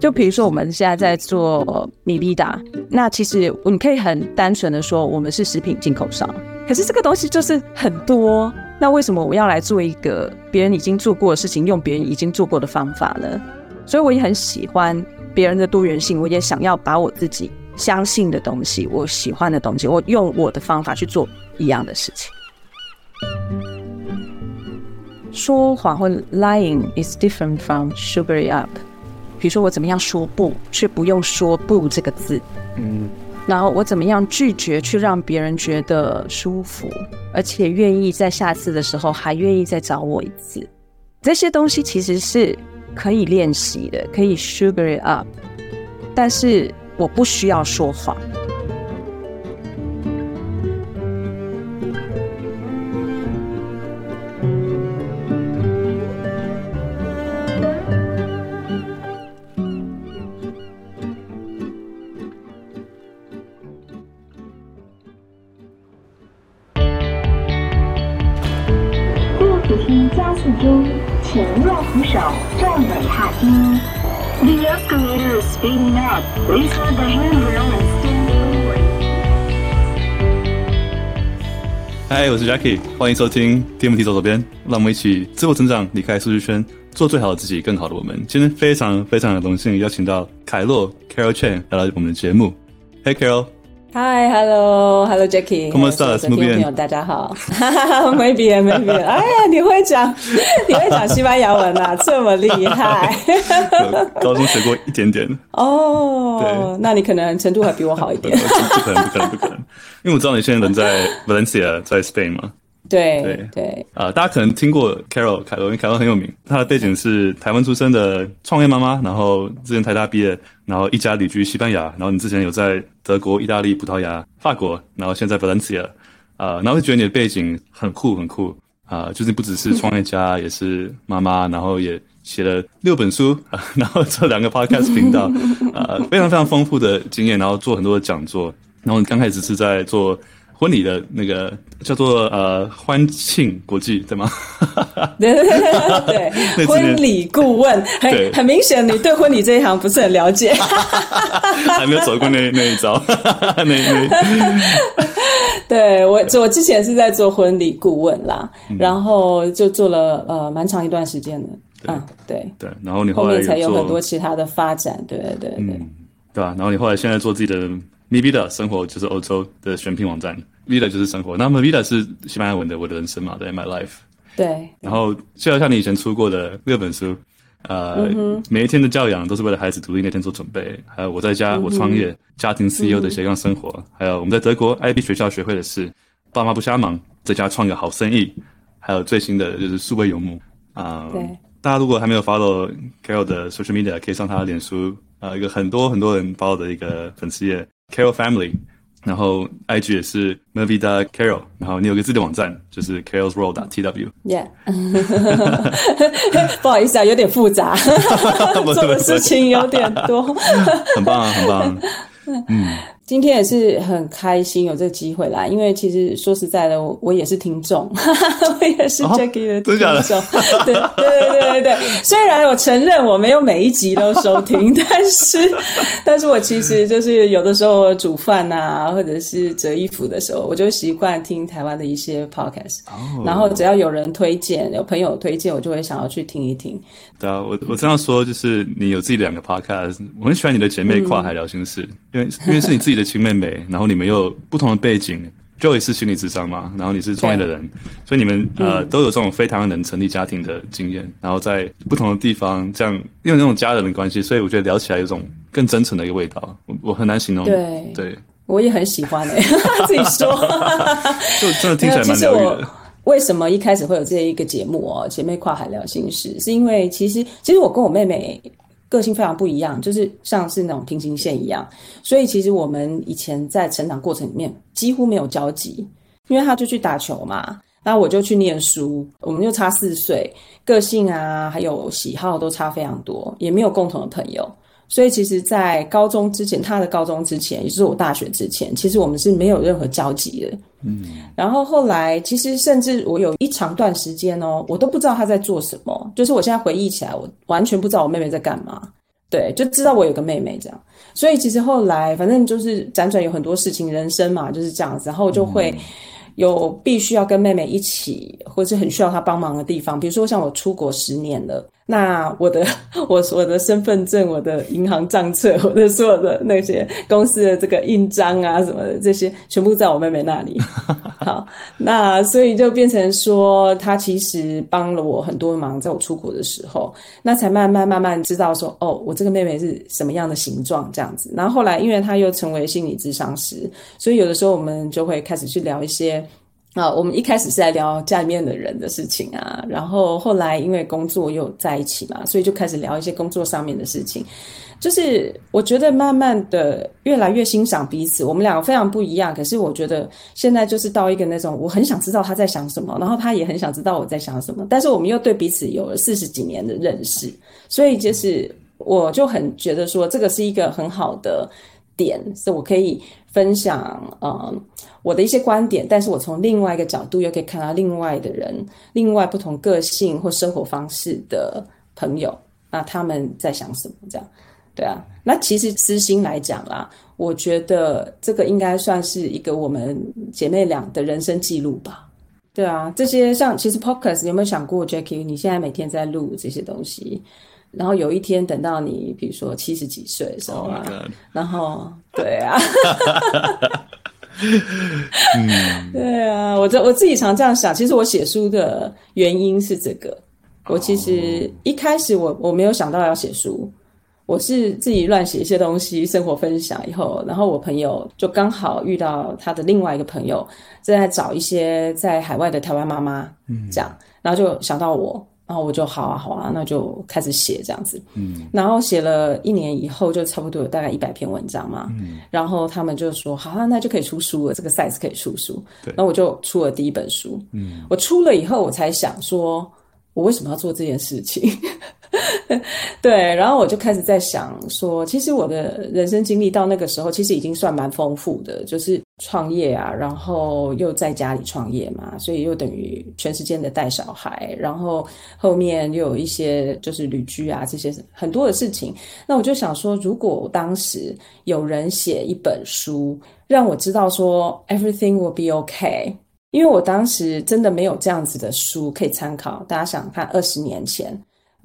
就比如说，我们现在在做米粒达，那其实你可以很单纯的说，我们是食品进口商。可是这个东西就是很多，那为什么我要来做一个别人已经做过的事情，用别人已经做过的方法呢？所以我也很喜欢别人的多元性，我也想要把我自己相信的东西，我喜欢的东西，我用我的方法去做一样的事情。说谎或 lying is different from sugar up。比如说我怎么样说不，却不用说不这个字，嗯，然后我怎么样拒绝，去让别人觉得舒服，而且愿意在下次的时候还愿意再找我一次，这些东西其实是可以练习的，可以 sugar it up，但是我不需要说谎。嗨，我是 Jackie，欢迎收听 TMT 走左边，让我们一起自我成长，离开舒适圈，做最好的自己，更好的我们。今天非常非常的荣幸邀请到凯洛 Carol Chen 来到我们的节目。Hey Carol。嗨，Hello，Hello，Jackie，各位听众朋友，大家好。哈哈哈，Maybe，Maybe，哎呀，你会讲，你会讲西班牙文啊，这么厉害。高中学过一点点。哦，对，那你可能程度还比我好一点。不可能，不可能，不可能。因为我知道你现在人在 Valencia，在 Spain 嘛。对对对，啊、呃，大家可能听过 Carol 凯洛，因为凯洛很有名。她的背景是台湾出生的创业妈妈，然后之前台大毕业，然后一家旅居西班牙，然后你之前有在德国、意大利、葡萄牙、法国，然后现在 Valencia，啊，然后会觉得你的背景很酷很酷啊、呃，就是不只是创业家，也是妈妈，然后也写了六本书，啊、然后做两个 Podcast 频道，啊、呃，非常非常丰富的经验，然后做很多的讲座，然后你刚开始是在做。婚礼的那个叫做呃欢庆国际对吗？对对对对，婚礼顾问，很很明显你对婚礼这一行不是很了解，还没有走过那 那一招，那 那。对我我之前是在做婚礼顾问啦，嗯、然后就做了呃蛮长一段时间的，嗯对对，然后你后，面才有很多其他的发展，对对对对，嗯、对吧？然后你后来现在做自己的。Mi Vida 生活就是欧洲的选品网站，Vida 就是生活。那么 Vida 是西班牙文的我的人生嘛，对，My Life。对。然后就好像你以前出过的六本书，呃，嗯、每一天的教养都是为了孩子独立那天做准备。还有我在家，我创业，家庭 CEO 的斜杠生活。嗯、还有我们在德国 IB 学校学会的事，爸妈不瞎忙，在家创个好生意。还有最新的就是数位游牧啊。呃、对。大家如果还没有 follow Carol 的 social media，可以上他的脸书，呃，一个很多很多人 follow 的一个粉丝页。Carol Family，然后 IG 也是 Mi Vida Carol，然后你有个自己的网站，就是 Carol's World TW。Yeah，不好意思啊，有点复杂，做的事情有点多。很棒啊，很棒。嗯。今天也是很开心有这个机会来，因为其实说实在的，我我也是听众，我也是 Jackie 的听众。对对对对对，虽然我承认我没有每一集都收听，但是但是我其实就是有的时候煮饭啊，或者是折衣服的时候，我就习惯听台湾的一些 podcast。Oh. 然后只要有人推荐，有朋友推荐，我就会想要去听一听。对啊，我我这样说就是你有自己两个 podcast，我很喜欢你的姐妹跨海聊心事，嗯、因为因为是你自己。的亲妹妹，然后你们又有不同的背景，Joey 是心理智商嘛，然后你是创业的人，所以你们呃、嗯、都有这种非常能成立家庭的经验，然后在不同的地方这样因为那种家人的关系，所以我觉得聊起来有种更真诚的一个味道，我我很难形容。对对，我也很喜欢诶、欸，自己说，就真的听起来蛮疗愈的。为什么一开始会有这一个节目哦？姐妹跨海聊心事，是因为其实其实我跟我妹妹。个性非常不一样，就是像是那种平行线一样，所以其实我们以前在成长过程里面几乎没有交集，因为他就去打球嘛，那我就去念书，我们就差四岁，个性啊还有喜好都差非常多，也没有共同的朋友，所以其实，在高中之前，他的高中之前，也就是我大学之前，其实我们是没有任何交集的。嗯，然后后来，其实甚至我有一长段时间哦，我都不知道他在做什么。就是我现在回忆起来，我完全不知道我妹妹在干嘛。对，就知道我有个妹妹这样。所以其实后来，反正就是辗转有很多事情，人生嘛就是这样子，然后就会。嗯有必须要跟妹妹一起，或是很需要她帮忙的地方，比如说像我出国十年了，那我的我我的身份证、我的银行账册、我的所有的那些公司的这个印章啊什么的，这些全部在我妹妹那里。好，那所以就变成说，她其实帮了我很多忙，在我出国的时候，那才慢慢慢慢知道说，哦，我这个妹妹是什么样的形状这样子。然后后来，因为她又成为心理咨商师，所以有的时候我们就会开始去聊一些。啊，我们一开始是在聊家里面的人的事情啊，然后后来因为工作又在一起嘛，所以就开始聊一些工作上面的事情。就是我觉得慢慢的越来越欣赏彼此，我们两个非常不一样，可是我觉得现在就是到一个那种我很想知道他在想什么，然后他也很想知道我在想什么，但是我们又对彼此有了四十几年的认识，所以就是我就很觉得说这个是一个很好的点，是我可以分享，嗯。我的一些观点，但是我从另外一个角度又可以看到另外的人，另外不同个性或生活方式的朋友，那他们在想什么？这样，对啊。那其实私心来讲啦，我觉得这个应该算是一个我们姐妹俩的人生记录吧。对啊，这些像其实 Podcast 有没有想过，Jackie？你现在每天在录这些东西，然后有一天等到你比如说七十几岁的时候啊，oh、然后对啊。嗯，对啊，我这我自己常这样想。其实我写书的原因是这个。我其实一开始我我没有想到要写书，我是自己乱写一些东西，生活分享以后，然后我朋友就刚好遇到他的另外一个朋友正在找一些在海外的台湾妈妈，嗯，这样，然后就想到我。然后我就好啊好啊，那就开始写这样子。嗯，然后写了一年以后，就差不多有大概一百篇文章嘛。嗯，然后他们就说好啊，那就可以出书了，这个 size 可以出书。对，然后我就出了第一本书。嗯，我出了以后，我才想说，我为什么要做这件事情？对，然后我就开始在想说，其实我的人生经历到那个时候，其实已经算蛮丰富的，就是创业啊，然后又在家里创业嘛，所以又等于全时间的带小孩，然后后面又有一些就是旅居啊这些很多的事情。那我就想说，如果当时有人写一本书，让我知道说 everything will be okay，因为我当时真的没有这样子的书可以参考。大家想看二十年前。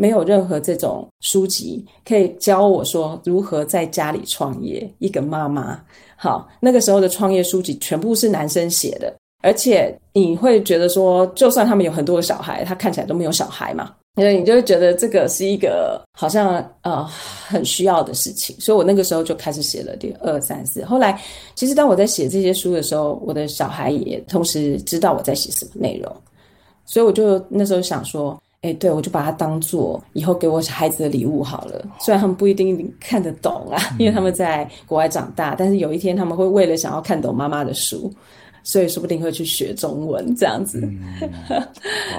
没有任何这种书籍可以教我说如何在家里创业。一个妈妈，好，那个时候的创业书籍全部是男生写的，而且你会觉得说，就算他们有很多的小孩，他看起来都没有小孩嘛，所以你就会觉得这个是一个好像呃很需要的事情。所以我那个时候就开始写了第二三四。后来，其实当我在写这些书的时候，我的小孩也同时知道我在写什么内容，所以我就那时候想说。哎，对，我就把它当做以后给我孩子的礼物好了。虽然他们不一定看得懂啊，因为他们在国外长大，但是有一天他们会为了想要看懂妈妈的书，所以说不定会去学中文这样子。嗯、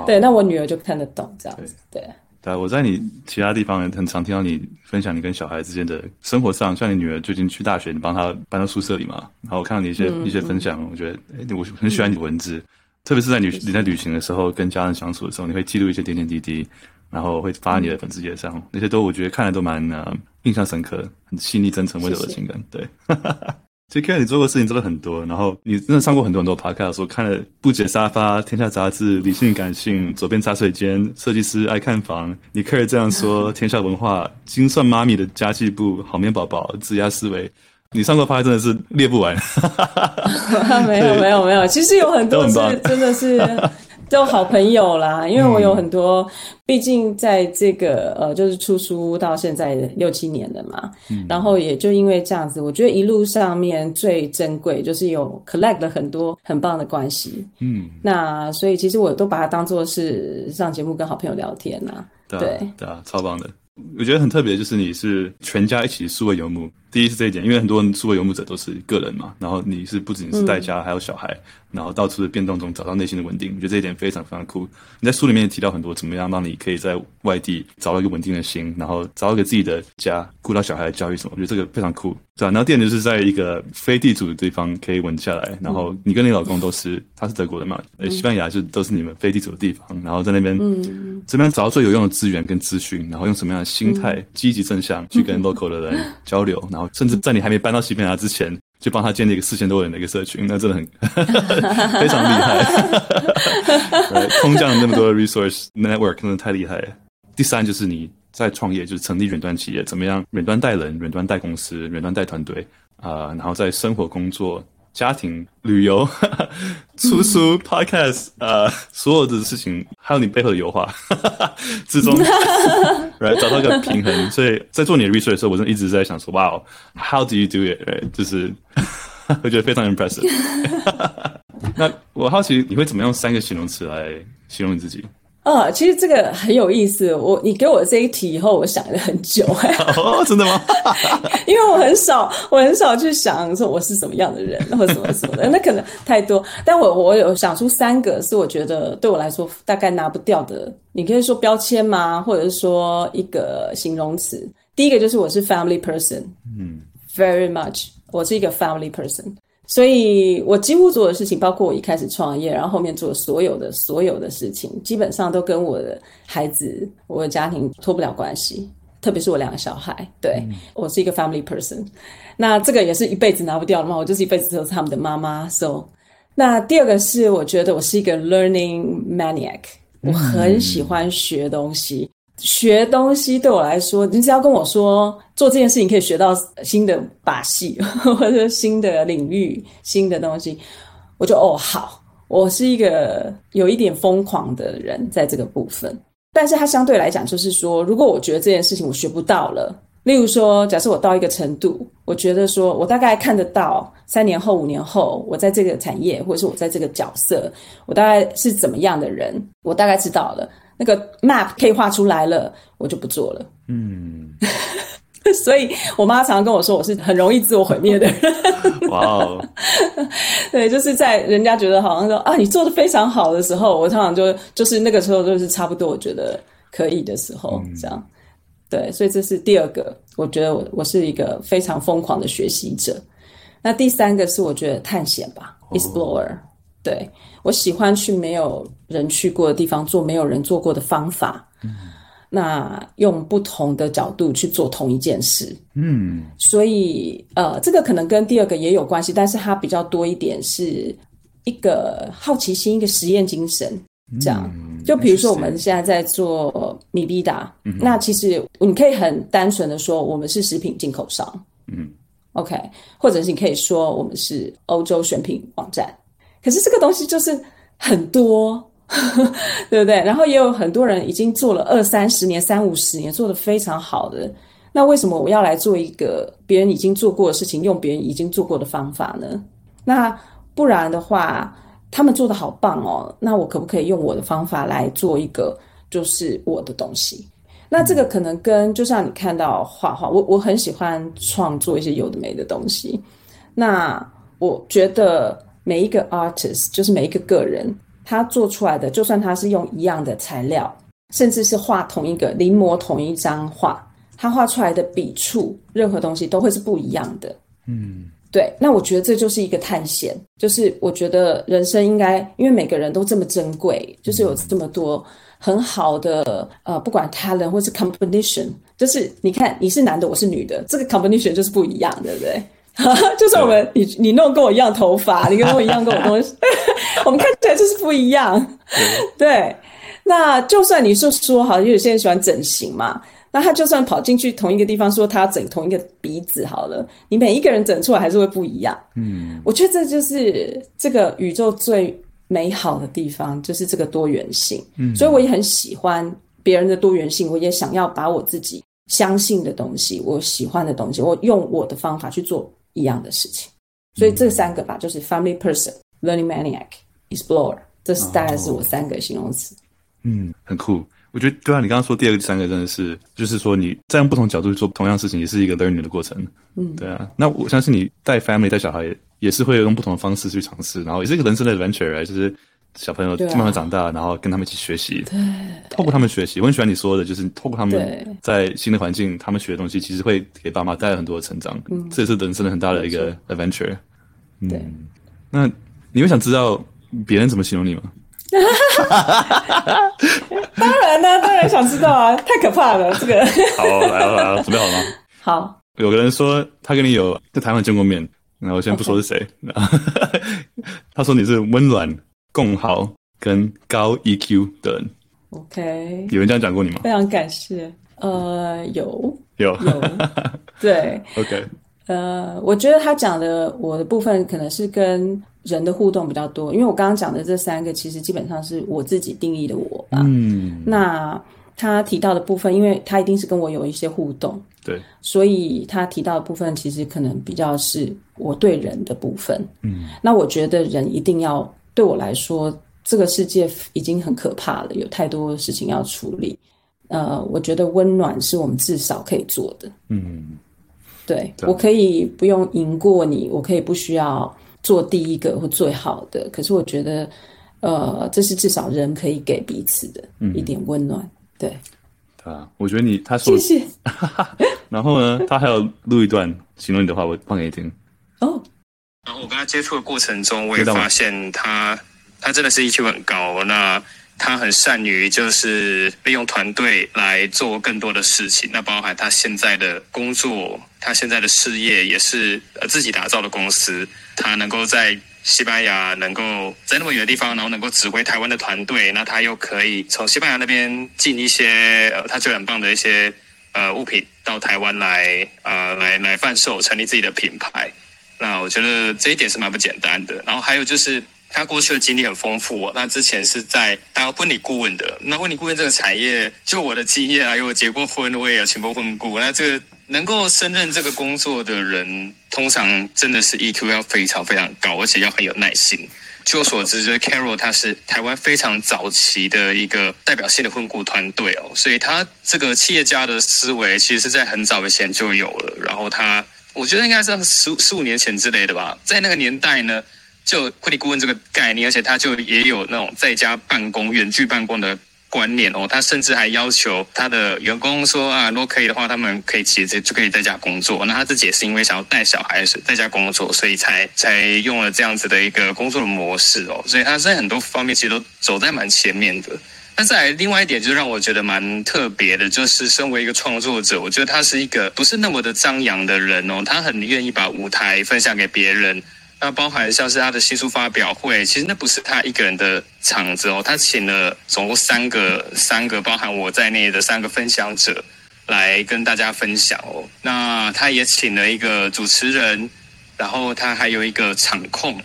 对，那我女儿就看得懂这样子。对，对，我在你其他地方也很常听到你分享你跟小孩之间的生活上，像你女儿最近去大学，你帮她搬到宿舍里嘛，然后我看到你一些、嗯、一些分享，我觉得诶我很喜欢你的文字。嗯特别是在旅你在旅行的时候，跟家人相处的时候，你会记录一些点点滴滴，然后会发你的粉丝页上，那些都我觉得看了都蛮呃印象深刻，很细腻、真诚、温柔的情感。谢谢对，其实看你做过事情真的很多，然后你真的上过很多很多 podcast，说看了不解沙发、天下杂志、理性感性、左边茶水间、设计师爱看房，你可以这样说，天下文化、精算妈咪的家计部、好面宝宝、职涯思维。你上过拍真的是列不完，没有没有没有，其实有很多是真的是 都好朋友啦，因为我有很多，毕竟在这个呃就是出书到现在六七年了嘛，嗯、然后也就因为这样子，我觉得一路上面最珍贵就是有 collect 了很多很棒的关系，嗯，那所以其实我都把它当做是上节目跟好朋友聊天呐、啊，对对啊，超棒的。我觉得很特别，就是你是全家一起数位游牧。第一是这一点，因为很多人数位游牧者都是个人嘛，然后你是不仅是带家，还有小孩，嗯、然后到处的变动中找到内心的稳定。我觉得这一点非常非常酷。你在书里面也提到很多怎么样让你可以在外地找到一个稳定的心，然后找到一个自己的家，顾到小孩的教育什么。我觉得这个非常酷，对啊。然后第二就是在一个非地主的地方可以稳下来，然后你跟你老公都是，他是德国的嘛，呃，西班牙就都是你们非地主的地方，然后在那边，嗯，这边找到最有用的资源跟资讯，然后用什么样的心态，积极正向去跟 local 的人交流，然后甚至在你还没搬到西班牙之前，就帮他建立一个四千多人的一个社群，那真的很 非常厉害。空降那么多的 resource network，真的太厉害了。第三就是你在创业，就是成立远端企业，怎么样远端带人、远端带公司、远端带团队啊，然后在生活、工作。家庭、旅游、出书、Podcast，呃，所有的事情，还有你背后的油画 之中，right, 找到一个平衡。所以在做你的 research 的时候，我真的一直在想说，哇哦，How do you do it？、Right? 就是我觉得非常 impressive。那我好奇你会怎么用三个形容词来形容你自己？啊，其实这个很有意思。我你给我这一题以后，我想了很久。哦，真的吗？因为我很少，我很少去想说我是什么样的人，或者什么什么的。那可能太多。但我我有想出三个，是我觉得对我来说大概拿不掉的。你可以说标签吗？或者是说一个形容词？第一个就是我是 family person，嗯，very much，我是一个 family person。所以我几乎做的事情，包括我一开始创业，然后后面做所有的所有的事情，基本上都跟我的孩子、我的家庭脱不了关系。特别是我两个小孩，对，嗯，我是一个 family person。那这个也是一辈子拿不掉的嘛，我就是一辈子都是他们的妈妈。So，那第二个是我觉得我是一个 learning maniac，我很喜欢学东西。学东西对我来说，你只要跟我说做这件事情可以学到新的把戏，或者新的领域、新的东西，我就哦好，我是一个有一点疯狂的人在这个部分。但是它相对来讲，就是说，如果我觉得这件事情我学不到了，例如说，假设我到一个程度，我觉得说我大概看得到三年后、五年后，我在这个产业或者是我在这个角色，我大概是怎么样的人，我大概知道了。那个 map 可以画出来了，我就不做了。嗯，所以我妈常常跟我说，我是很容易自我毁灭的人。哇哦，对，就是在人家觉得好像说啊，你做的非常好的时候，我常常就就是那个时候就是差不多，我觉得可以的时候，这样。对，所以这是第二个，我觉得我我是一个非常疯狂的学习者。那第三个是我觉得探险吧，explorer。对，我喜欢去没有人去过的地方，做没有人做过的方法。嗯，那用不同的角度去做同一件事。嗯，所以呃，这个可能跟第二个也有关系，但是它比较多一点是一个好奇心，一个实验精神。这样，嗯，就比如说我们现在在做米必达，嗯，那其实你可以很单纯的说，我们是食品进口商。嗯，OK，或者是你可以说我们是欧洲选品网站。可是这个东西就是很多，对不对？然后也有很多人已经做了二三十年、三五十年，做得非常好的。那为什么我要来做一个别人已经做过的事情，用别人已经做过的方法呢？那不然的话，他们做的好棒哦。那我可不可以用我的方法来做一个，就是我的东西？那这个可能跟就像你看到画画，我我很喜欢创作一些有的没的东西。那我觉得。每一个 artist 就是每一个个人，他做出来的，就算他是用一样的材料，甚至是画同一个临摹同一张画，他画出来的笔触，任何东西都会是不一样的。嗯，对。那我觉得这就是一个探险，就是我觉得人生应该，因为每个人都这么珍贵，就是有这么多很好的呃，不管 talent 或是 competition，就是你看你是男的，我是女的，这个 competition 就是不一样，对不对？就是我们你你弄跟我一样头发，你跟我一样跟我东西，我们看起来就是不一样。对，那就算你是说好，有些人喜欢整形嘛，那他就算跑进去同一个地方说他要整同一个鼻子好了，你每一个人整出来还是会不一样。嗯，我觉得这就是这个宇宙最美好的地方，就是这个多元性。嗯，所以我也很喜欢别人的多元性，我也想要把我自己相信的东西，我喜欢的东西，我用我的方法去做。一样的事情，所以这三个吧，就是 family person、learning maniac、explorer，这是大概是我三个形容词。嗯，很酷。我觉得对啊，你刚刚说第二个、第三个真的是，就是说你在用不同角度去做同样事情，也是一个 learning 的过程。嗯，对啊。那我相信你带 family 带小孩也是会用不同的方式去尝试，然后也是一个人生的 adventure，就是小朋友慢慢长大，啊、然后跟他们一起学习。对，透过他们学习，我很喜欢你说的，就是透过他们在新的环境，他们学的东西其实会给爸妈带来很多的成长。嗯，这也是人生的很大的一个 adventure。嗯、对。那你会想知道别人怎么形容你吗？当然呢、啊，当然想知道啊！太可怕了，这个。好，来了来了，准备好了吗？好。有个人说他跟你有在台湾见过面，然后我先不说是谁。他说你是温暖、共好跟高 EQ 的人。OK。有人这样讲过你吗？非常感谢。呃，有有有。对。OK。呃，我觉得他讲的我的部分可能是跟人的互动比较多，因为我刚刚讲的这三个其实基本上是我自己定义的我吧。嗯，那他提到的部分，因为他一定是跟我有一些互动，对，所以他提到的部分其实可能比较是我对人的部分。嗯，那我觉得人一定要对我来说，这个世界已经很可怕了，有太多事情要处理。呃，我觉得温暖是我们至少可以做的。嗯。对，我可以不用赢过你，我可以不需要做第一个或最好的。可是我觉得，呃，这是至少人可以给彼此的一点温暖。嗯、对，啊，我觉得你他说谢谢。然后呢，他还有录一段形容你的话，我放给你听。哦。然后我跟他接触的过程中，我也发现他他真的是 EQ 很高。那他很善于就是利用团队来做更多的事情，那包含他现在的工作，他现在的事业也是呃自己打造的公司。他能够在西班牙，能够在那么远的地方，然后能够指挥台湾的团队，那他又可以从西班牙那边进一些呃他觉得很棒的一些呃物品到台湾来呃来来贩售，成立自己的品牌。那我觉得这一点是蛮不简单的。然后还有就是。他过去的经历很丰富哦，那之前是在当婚礼顾问的。那婚礼顾问这个产业，就我的经验啊，因为我结过婚，我也有请过婚顾。那这个能够胜任这个工作的人，通常真的是 EQ 要非常非常高，而且要很有耐心。据我所知，就是 Carol 他是台湾非常早期的一个代表性的婚顾团队哦，所以他这个企业家的思维，其实是在很早以前就有了。然后他，我觉得应该是十十五年前之类的吧，在那个年代呢。就婚礼顾问这个概念，而且他就也有那种在家办公、远距办公的观念哦。他甚至还要求他的员工说啊，如果可以的话，他们可以其实就可以在家工作。那他自己也是因为想要带小孩子在家工作，所以才才用了这样子的一个工作的模式哦。所以他在很多方面其实都走在蛮前面的。但是另外一点，就让我觉得蛮特别的，就是身为一个创作者，我觉得他是一个不是那么的张扬的人哦。他很愿意把舞台分享给别人。那包含像是他的新书发表会，其实那不是他一个人的场子哦，他请了总共三个三个包含我在内的三个分享者来跟大家分享哦。那他也请了一个主持人，然后他还有一个场控。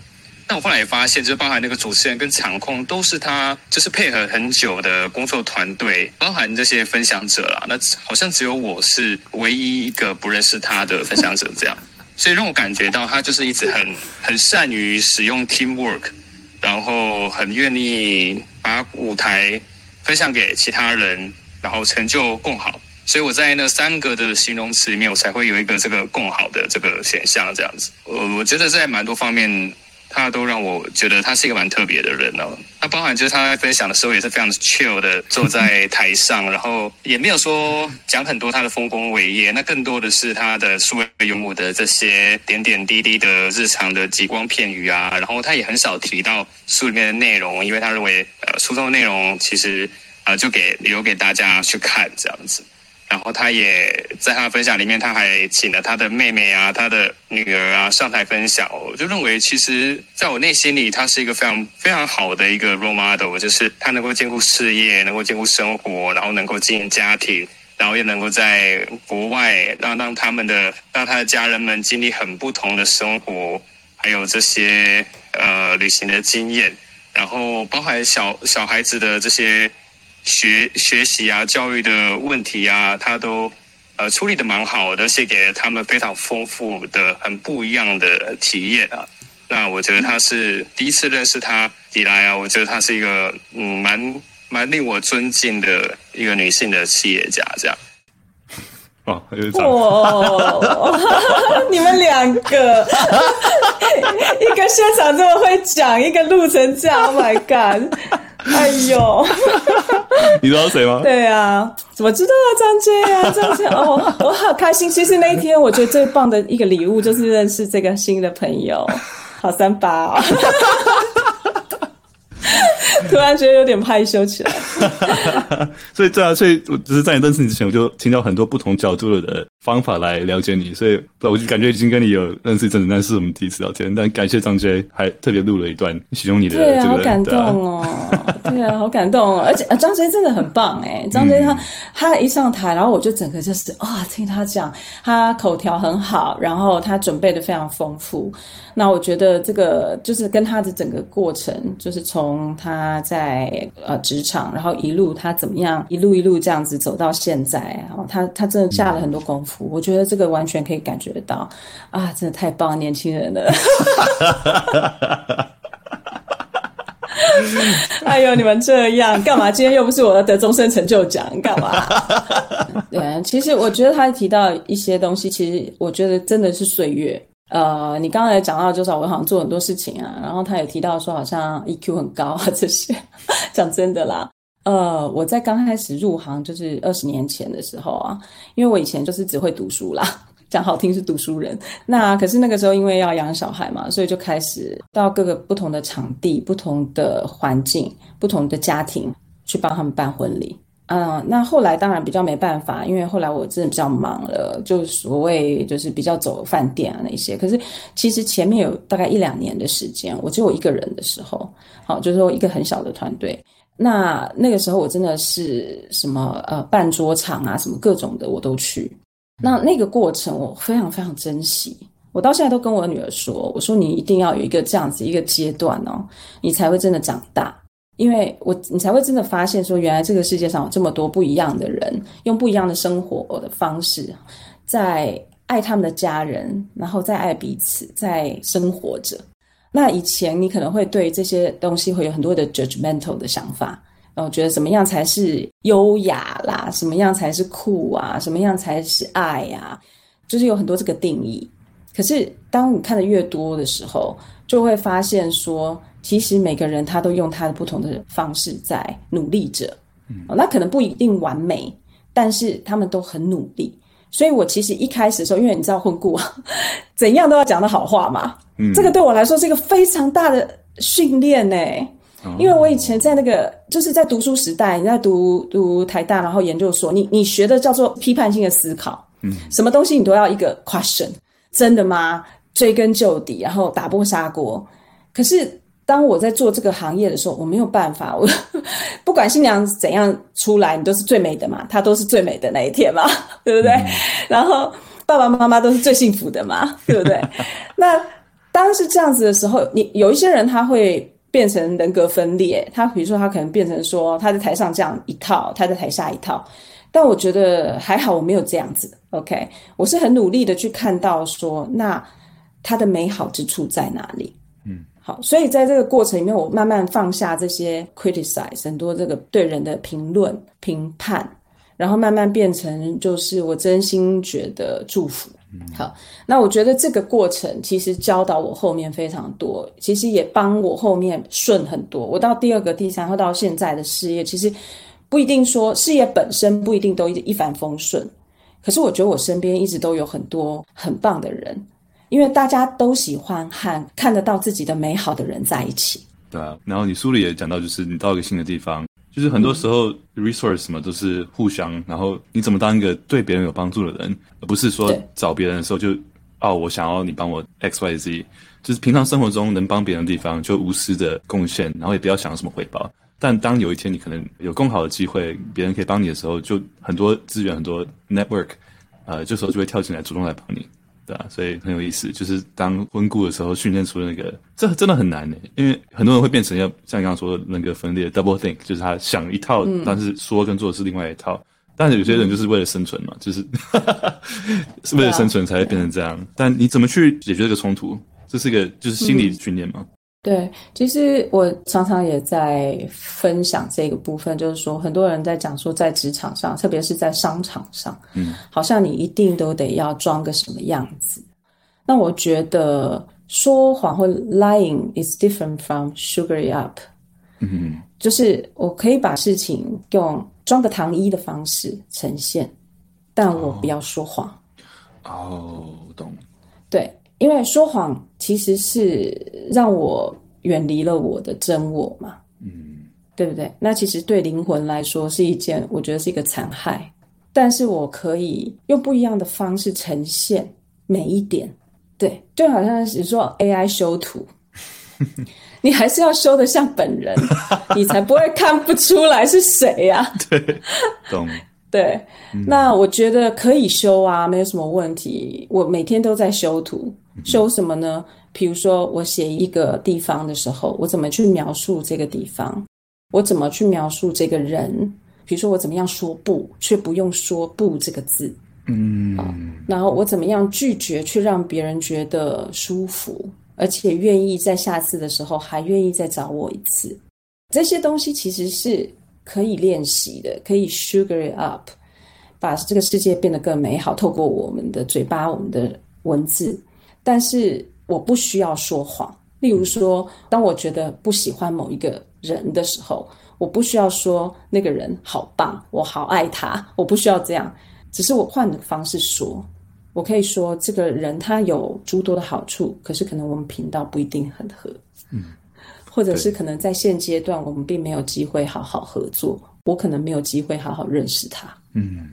那我后来也发现，就是包含那个主持人跟场控都是他就是配合很久的工作团队，包含这些分享者啦。那好像只有我是唯一一个不认识他的分享者这样。所以让我感觉到他就是一直很很善于使用 teamwork，然后很愿意把舞台分享给其他人，然后成就共好。所以我在那三个的形容词里面，我才会有一个这个共好的这个选项这样子。我我觉得在蛮多方面。他都让我觉得他是一个蛮特别的人哦。那包含就是他在分享的时候也是非常 chill 的坐在台上，然后也没有说讲很多他的丰功伟业，那更多的是他的数位游牧的这些点点滴滴的日常的吉光片语啊。然后他也很少提到书里面的内容，因为他认为呃书中的内容其实呃就给留给大家去看这样子。然后他也在他分享里面，他还请了他的妹妹啊、他的女儿啊上台分享。我就认为，其实在我内心里，他是一个非常非常好的一个 role model，就是他能够兼顾事业，能够兼顾生活，然后能够经营家庭，然后也能够在国外让让他们的让他的家人们经历很不同的生活，还有这些呃旅行的经验，然后包含小小孩子的这些。学学习啊，教育的问题啊，他都呃处理的蛮好的，而且给了他们非常丰富的、很不一样的体验啊。那我觉得他是第一次认识他以来啊，我觉得他是一个嗯蛮蛮令我尊敬的一个女性的企业家，这样。哦，哇！你们两个，一个现场这么会讲，一个录成这样，Oh my God！哎呦，你知道谁吗？对啊，怎么知道啊？张杰啊，张杰哦，我好开心。其实那一天，我觉得最棒的一个礼物就是认识这个新的朋友，好三八哦。突然觉得有点害羞起来，所以对啊，所以我只是在你认识你之前，我就听到很多不同角度的方法来了解你，所以我就感觉已经跟你有认识一阵子，但是我们第一次聊天。但感谢张杰还特别录了一段形容你的这个，对啊，好感动哦，对啊，好感动哦，而且张杰真的很棒哎，张杰他、嗯、他一上台，然后我就整个就是啊，听他讲，他口条很好，然后他准备的非常丰富。那我觉得这个就是跟他的整个过程，就是从他在呃职场，然后一路他怎么样，一路一路这样子走到现在，然后他他真的下了很多功夫。我觉得这个完全可以感觉得到啊，真的太棒，年轻人了。哎呦，你们这样干嘛？今天又不是我的得终身成就奖，干嘛？对，其实我觉得他提到一些东西，其实我觉得真的是岁月。呃，你刚才讲到，就是我好像做很多事情啊，然后他也提到说，好像 EQ 很高啊，这些 讲真的啦。呃，我在刚开始入行，就是二十年前的时候啊，因为我以前就是只会读书啦，讲好听是读书人。那可是那个时候因为要养小孩嘛，所以就开始到各个不同的场地、不同的环境、不同的家庭去帮他们办婚礼。嗯，那后来当然比较没办法，因为后来我真的比较忙了，就所谓就是比较走饭店啊那些。可是其实前面有大概一两年的时间，我只有一个人的时候，好，就是说一个很小的团队。那那个时候我真的是什么呃办桌场啊，什么各种的我都去。那那个过程我非常非常珍惜，我到现在都跟我女儿说，我说你一定要有一个这样子一个阶段哦，你才会真的长大。因为我，你才会真的发现说，原来这个世界上有这么多不一样的人，用不一样的生活的方式，在爱他们的家人，然后再爱彼此，在生活着。那以前你可能会对这些东西会有很多的 judgmental 的想法，然后觉得怎么样才是优雅啦，什么样才是酷啊，什么样才是爱呀，就是有很多这个定义。可是当你看的越多的时候，就会发现说。其实每个人他都用他的不同的方式在努力着，嗯，那可能不一定完美，但是他们都很努力。所以我其实一开始的时候，因为你知道婚顾啊，怎样都要讲的好话嘛，嗯，这个对我来说是一个非常大的训练呢。因为我以前在那个就是在读书时代，你在读读台大，然后研究所，你你学的叫做批判性的思考，嗯，什么东西你都要一个 question，真的吗？追根究底，然后打破砂锅，可是。当我在做这个行业的时候，我没有办法。我 不管新娘怎样出来，你都是最美的嘛，她都是最美的那一天嘛，对不对？嗯、然后爸爸妈妈都是最幸福的嘛，对不对？那当是这样子的时候，你有一些人他会变成人格分裂，他比如说他可能变成说他在台上这样一套，他在台下一套。但我觉得还好，我没有这样子。OK，我是很努力的去看到说，那他的美好之处在哪里？嗯好，所以在这个过程里面，我慢慢放下这些 criticize 很多这个对人的评论、评判，然后慢慢变成就是我真心觉得祝福。好，那我觉得这个过程其实教导我后面非常多，其实也帮我后面顺很多。我到第二个、第三，或到现在的事业，其实不一定说事业本身不一定都一一帆风顺，可是我觉得我身边一直都有很多很棒的人。因为大家都喜欢和看得到自己的美好的人在一起。对啊，然后你书里也讲到，就是你到一个新的地方，就是很多时候 resource 什么都是互相，嗯、然后你怎么当一个对别人有帮助的人，而不是说找别人的时候就哦，我想要你帮我 X Y Z，就是平常生活中能帮别人的地方就无私的贡献，然后也不要想要什么回报。但当有一天你可能有更好的机会，别人可以帮你的时候，就很多资源、很多 network，呃，这时候就会跳进来主动来帮你。对啊，所以很有意思，就是当婚顾的时候训练出的那个，这真的很难呢，因为很多人会变成要像你刚刚说的那个分裂 double think，就是他想一套，嗯、但是说跟做的是另外一套。但是有些人就是为了生存嘛，嗯、就是 是为了生存才会变成这样。啊、但你怎么去解决这个冲突？这是一个就是心理训练嘛。对，其实我常常也在分享这个部分，就是说，很多人在讲说，在职场上，特别是在商场上，嗯，好像你一定都得要装个什么样子。那我觉得说谎或 lying is different from sugary up，嗯，就是我可以把事情用装个糖衣的方式呈现，但我不要说谎。哦，懂。对。因为说谎其实是让我远离了我的真我嘛，嗯，对不对？那其实对灵魂来说是一件，我觉得是一个残害。但是我可以用不一样的方式呈现每一点，对，就好像是说 AI 修图，你还是要修得像本人，你才不会看不出来是谁呀？对，懂。对，那我觉得可以修啊，没有什么问题。我每天都在修图，修什么呢？比如说，我写一个地方的时候，我怎么去描述这个地方？我怎么去描述这个人？比如说，我怎么样说不，却不用说不这个字？嗯，然后我怎么样拒绝，去让别人觉得舒服，而且愿意在下次的时候还愿意再找我一次？这些东西其实是。可以练习的，可以 sugar it up，把这个世界变得更美好。透过我们的嘴巴，我们的文字，但是我不需要说谎。例如说，当我觉得不喜欢某一个人的时候，我不需要说那个人好棒，我好爱他，我不需要这样。只是我换个方式说，我可以说这个人他有诸多的好处，可是可能我们频道不一定很合。嗯。或者是可能在现阶段我们并没有机会好好合作，我可能没有机会好好认识他。嗯，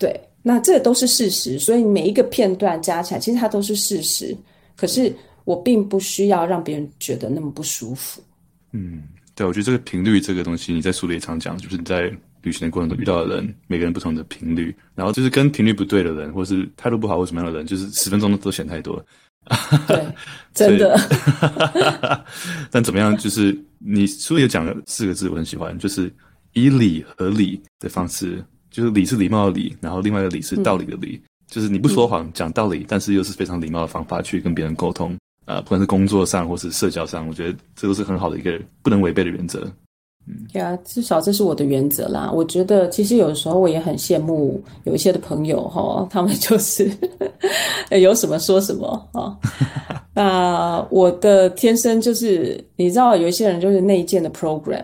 对，那这都是事实，所以每一个片段加起来，其实它都是事实。可是我并不需要让别人觉得那么不舒服。嗯，对，我觉得这个频率这个东西，你在书里也常讲，就是你在旅行的过程中遇到的人，每个人不同的频率，然后就是跟频率不对的人，或是态度不好或什么样的人，就是十分钟都嫌太多。对，真的。但怎么样？就是你书里有讲了四个字，我很喜欢，就是以理合理的方式，就是礼是礼貌的礼，然后另外一个礼是道理的理，嗯、就是你不说谎，讲、嗯、道理，但是又是非常礼貌的方法去跟别人沟通。呃，不管是工作上或是社交上，我觉得这都是很好的一个不能违背的原则。嗯，对啊，至少这是我的原则啦。我觉得其实有的时候我也很羡慕有一些的朋友哈，他们就是 有什么说什么啊。那我的天生就是，你知道，有一些人就是内建的 program。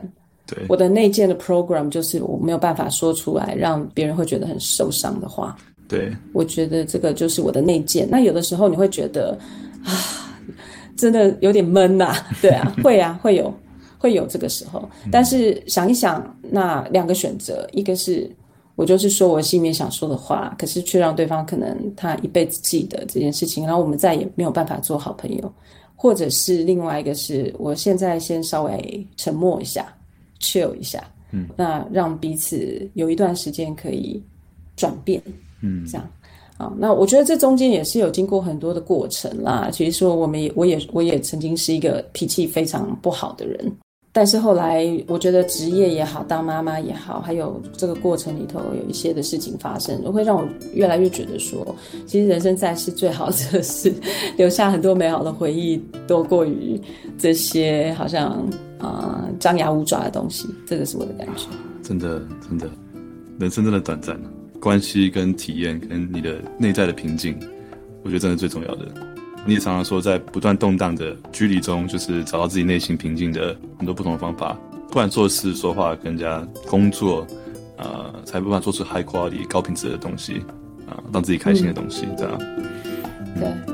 对，我的内建的 program 就是我没有办法说出来，让别人会觉得很受伤的话。对，我觉得这个就是我的内建。那有的时候你会觉得啊，真的有点闷呐。对啊，会啊，会有。会有这个时候，但是想一想，那两个选择，一个是我就是说我心里面想说的话，可是却让对方可能他一辈子记得这件事情，然后我们再也没有办法做好朋友，或者是另外一个是我现在先稍微沉默一下，chill 一下，嗯，那让彼此有一段时间可以转变，嗯，这样啊，那我觉得这中间也是有经过很多的过程啦。其实说我们也，我也，我也曾经是一个脾气非常不好的人。但是后来，我觉得职业也好，当妈妈也好，还有这个过程里头有一些的事情发生，会让我越来越觉得说，其实人生在世最好的是留下很多美好的回忆，多过于这些好像啊、呃、张牙舞爪的东西。这个是我的感觉。真的，真的，人生真的短暂，关系跟体验跟你的内在的平静，我觉得真的最重要的。你也常常说，在不断动荡的距离中，就是找到自己内心平静的很多不同的方法。不管做事、说话、跟人家工作，呃，才不怕做出 high quality 高品质的东西，啊、让自己开心的东西，这样。对。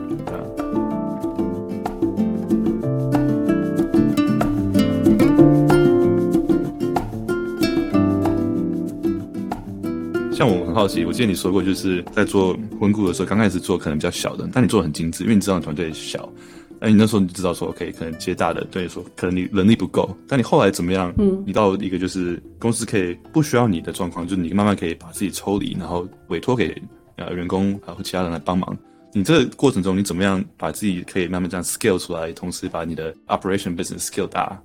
好奇，我记得你说过，就是在做婚顾的时候，刚开始做可能比较小的，但你做的很精致，因为你知道你团队小。那你那时候你就知道说，OK，可能接大的，对你说可能你能力不够。但你后来怎么样？嗯，你到一个就是公司可以不需要你的状况，就是你慢慢可以把自己抽离，然后委托给呃员工啊或其他人来帮忙。你这个过程中，你怎么样把自己可以慢慢这样 scale 出来，同时把你的 operation business scale 大？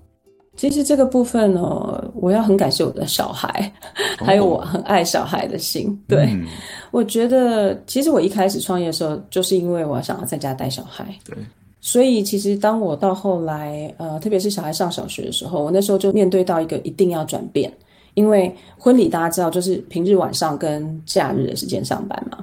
其实这个部分呢，我要很感谢我的小孩，还有我很爱小孩的心。Oh. 对，嗯、我觉得其实我一开始创业的时候，就是因为我想要在家带小孩。对，所以其实当我到后来，呃，特别是小孩上小学的时候，我那时候就面对到一个一定要转变，因为婚礼大家知道就是平日晚上跟假日的时间上班嘛。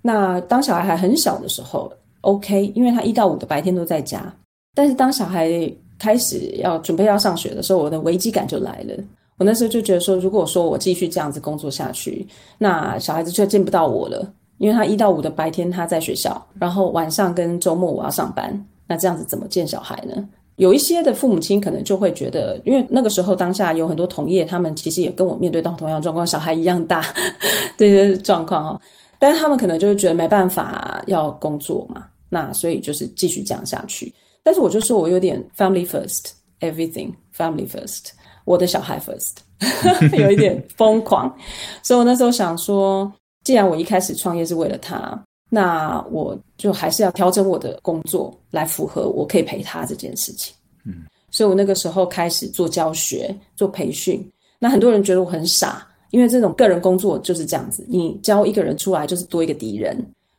那当小孩还很小的时候，OK，因为他一到五的白天都在家。但是当小孩开始要准备要上学的时候，我的危机感就来了。我那时候就觉得说，如果说我继续这样子工作下去，那小孩子就见不到我了，因为他一到五的白天他在学校，然后晚上跟周末我要上班，那这样子怎么见小孩呢？有一些的父母亲可能就会觉得，因为那个时候当下有很多同业，他们其实也跟我面对到同样状况，小孩一样大 这些状况哦，但是他们可能就是觉得没办法要工作嘛，那所以就是继续这样下去。但是我就说我有点 family first，everything family first。我的小孩 first，有一点疯狂，所以我那时候想说，既然我一开始创业是为了他，那我就还是要调整我的工作来符合我可以陪他这件事情。嗯，所以我那个时候开始做教学、做培训。那很多人觉得我很傻，因为这种个人工作就是这样子，你教一个人出来就是多一个敌人。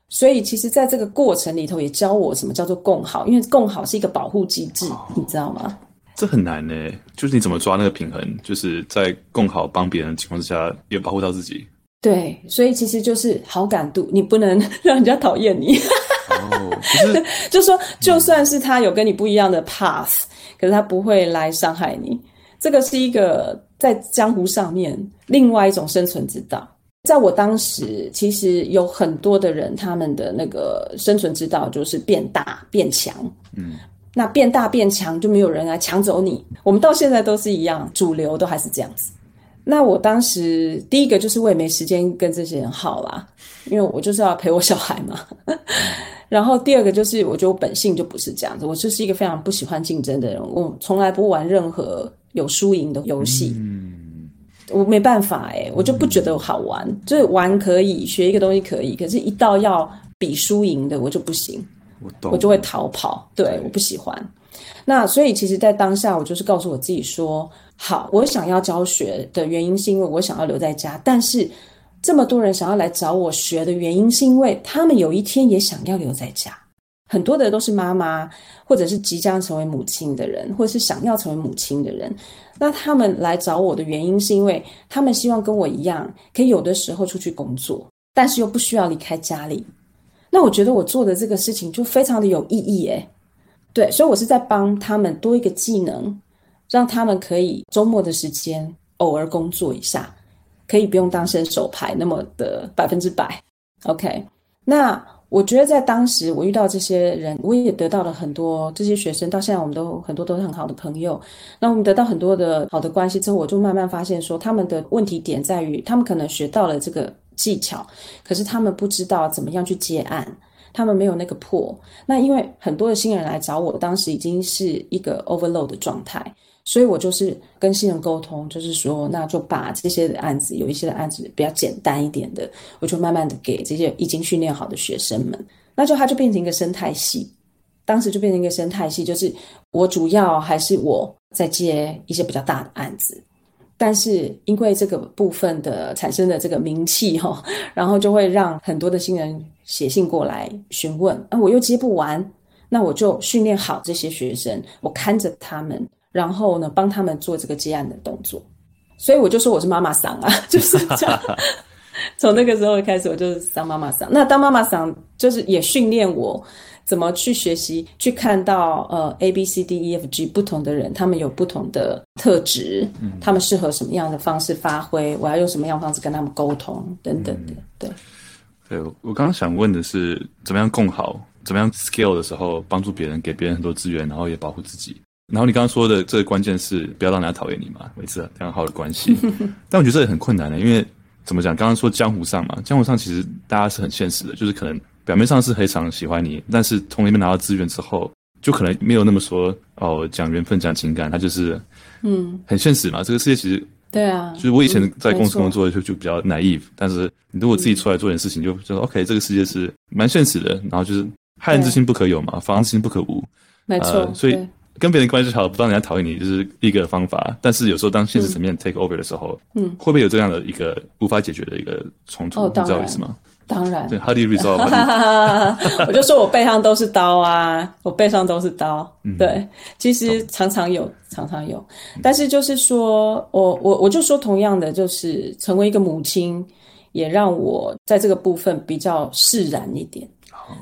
所以其实在这个过程里头，也教我什么叫做共好，因为共好是一个保护机制，你知道吗？这很难呢，就是你怎么抓那个平衡，就是在共好帮别人的情况之下，也保护到自己。对，所以其实就是好感度，你不能 让人家讨厌你。哦，就是 就说，就算是他有跟你不一样的 path，、嗯、可是他不会来伤害你。这个是一个在江湖上面另外一种生存之道。在我当时，其实有很多的人，他们的那个生存之道就是变大变强。嗯。那变大变强就没有人来抢走你。我们到现在都是一样，主流都还是这样子。那我当时第一个就是我也没时间跟这些人耗啦，因为我就是要陪我小孩嘛。然后第二个就是我觉得我本性就不是这样子，我就是一个非常不喜欢竞争的人，我从来不玩任何有输赢的游戏。嗯，我没办法诶，我就不觉得好玩。就是玩可以学一个东西可以，可是一到要比输赢的我就不行。我，我就会逃跑，对，对，我不喜欢。那所以，其实，在当下，我就是告诉我自己说：好，我想要教学的原因是因为我想要留在家。但是，这么多人想要来找我学的原因，是因为他们有一天也想要留在家。很多的都是妈妈，或者是即将成为母亲的人，或者是想要成为母亲的人。那他们来找我的原因，是因为他们希望跟我一样，可以有的时候出去工作，但是又不需要离开家里。那我觉得我做的这个事情就非常的有意义诶，对，所以我是在帮他们多一个技能，让他们可以周末的时间偶尔工作一下，可以不用当伸手牌那么的百分之百。OK，那我觉得在当时我遇到这些人，我也得到了很多这些学生，到现在我们都很多都是很好的朋友。那我们得到很多的好的关系之后，我就慢慢发现说，他们的问题点在于，他们可能学到了这个。技巧，可是他们不知道怎么样去接案，他们没有那个破。那因为很多的新人来找我，当时已经是一个 overload 的状态，所以我就是跟新人沟通，就是说，那就把这些的案子，有一些的案子比较简单一点的，我就慢慢的给这些已经训练好的学生们，那就它就变成一个生态系。当时就变成一个生态系，就是我主要还是我在接一些比较大的案子。但是因为这个部分的产生的这个名气哈，然后就会让很多的新人写信过来询问，啊，我又接不完，那我就训练好这些学生，我看着他们，然后呢帮他们做这个接案的动作，所以我就说我是妈妈桑啊，就是这样。从那个时候开始，我就是当妈妈桑。那当妈妈桑就是也训练我。怎么去学习？去看到呃 A B C D E F G 不同的人，他们有不同的特质，嗯，他们适合什么样的方式发挥？我要用什么样的方式跟他们沟通等等的。对，对我刚刚想问的是，怎么样共好？怎么样 scale 的时候帮助别人，给别人很多资源，然后也保护自己。然后你刚刚说的这个关键是不要让人家讨厌你嘛，维持良好的关系。但我觉得这也很困难的，因为怎么讲？刚刚说江湖上嘛，江湖上其实大家是很现实的，就是可能。表面上是非常喜欢你，但是从那边拿到资源之后，就可能没有那么说哦，讲缘分、讲情感，他就是嗯，很现实嘛。这个世界其实对啊，就是我以前在公司工作就就比较 naive，但是你如果自己出来做点事情，就就说 OK，这个世界是蛮现实的。然后就是害人之心不可有嘛，防人之心不可无，没错、呃。所以跟别人关系好，不让人家讨厌你，就是一个方法。但是有时候当现实层面 take over 的时候，嗯，会不会有这样的一个无法解决的一个冲突？哦、你知道意思吗？当然。对，How do you resolve？我就说我背上都是刀啊，我背上都是刀。嗯、对，其实常常有，常常有。但是就是说我我我就说同样的，就是成为一个母亲，也让我在这个部分比较释然一点。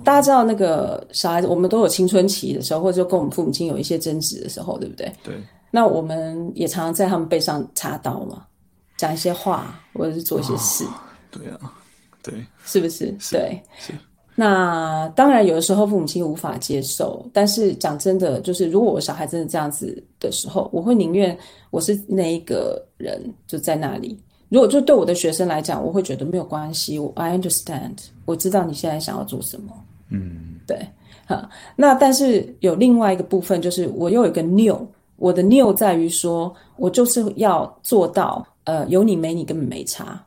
大家知道那个小孩子，我们都有青春期的时候，或者说跟我们父母亲有一些争执的时候，对不对？对。那我们也常常在他们背上插刀嘛，讲一些话，或者是做一些事。哦、对啊，对，是不是？是对。是。那当然，有的时候父母亲无法接受，但是讲真的，就是如果我小孩真的这样子的时候，我会宁愿我是那一个人就在那里。如果就对我的学生来讲，我会觉得没有关系，我 I understand，我知道你现在想要做什么。嗯，对，好。那但是有另外一个部分，就是我又有一个拗，我的 new 在于说，我就是要做到，呃，有你没你根本没差。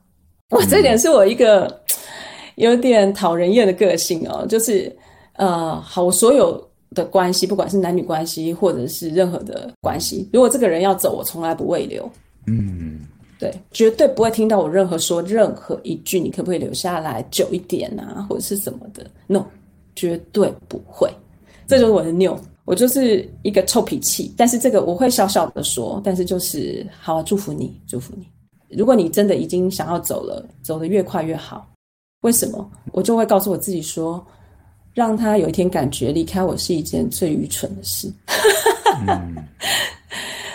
我，这点是我一个 有点讨人厌的个性哦，就是呃，好，我所有的关系，不管是男女关系，或者是任何的关系，如果这个人要走，我从来不会留。嗯。对，绝对不会听到我任何说任何一句，你可不可以留下来久一点啊，或者是什么的？No，绝对不会。这就是我的拗，我就是一个臭脾气。但是这个我会笑笑的说，但是就是好，祝福你，祝福你。如果你真的已经想要走了，走得越快越好。为什么？我就会告诉我自己说，让他有一天感觉离开我是一件最愚蠢的事。嗯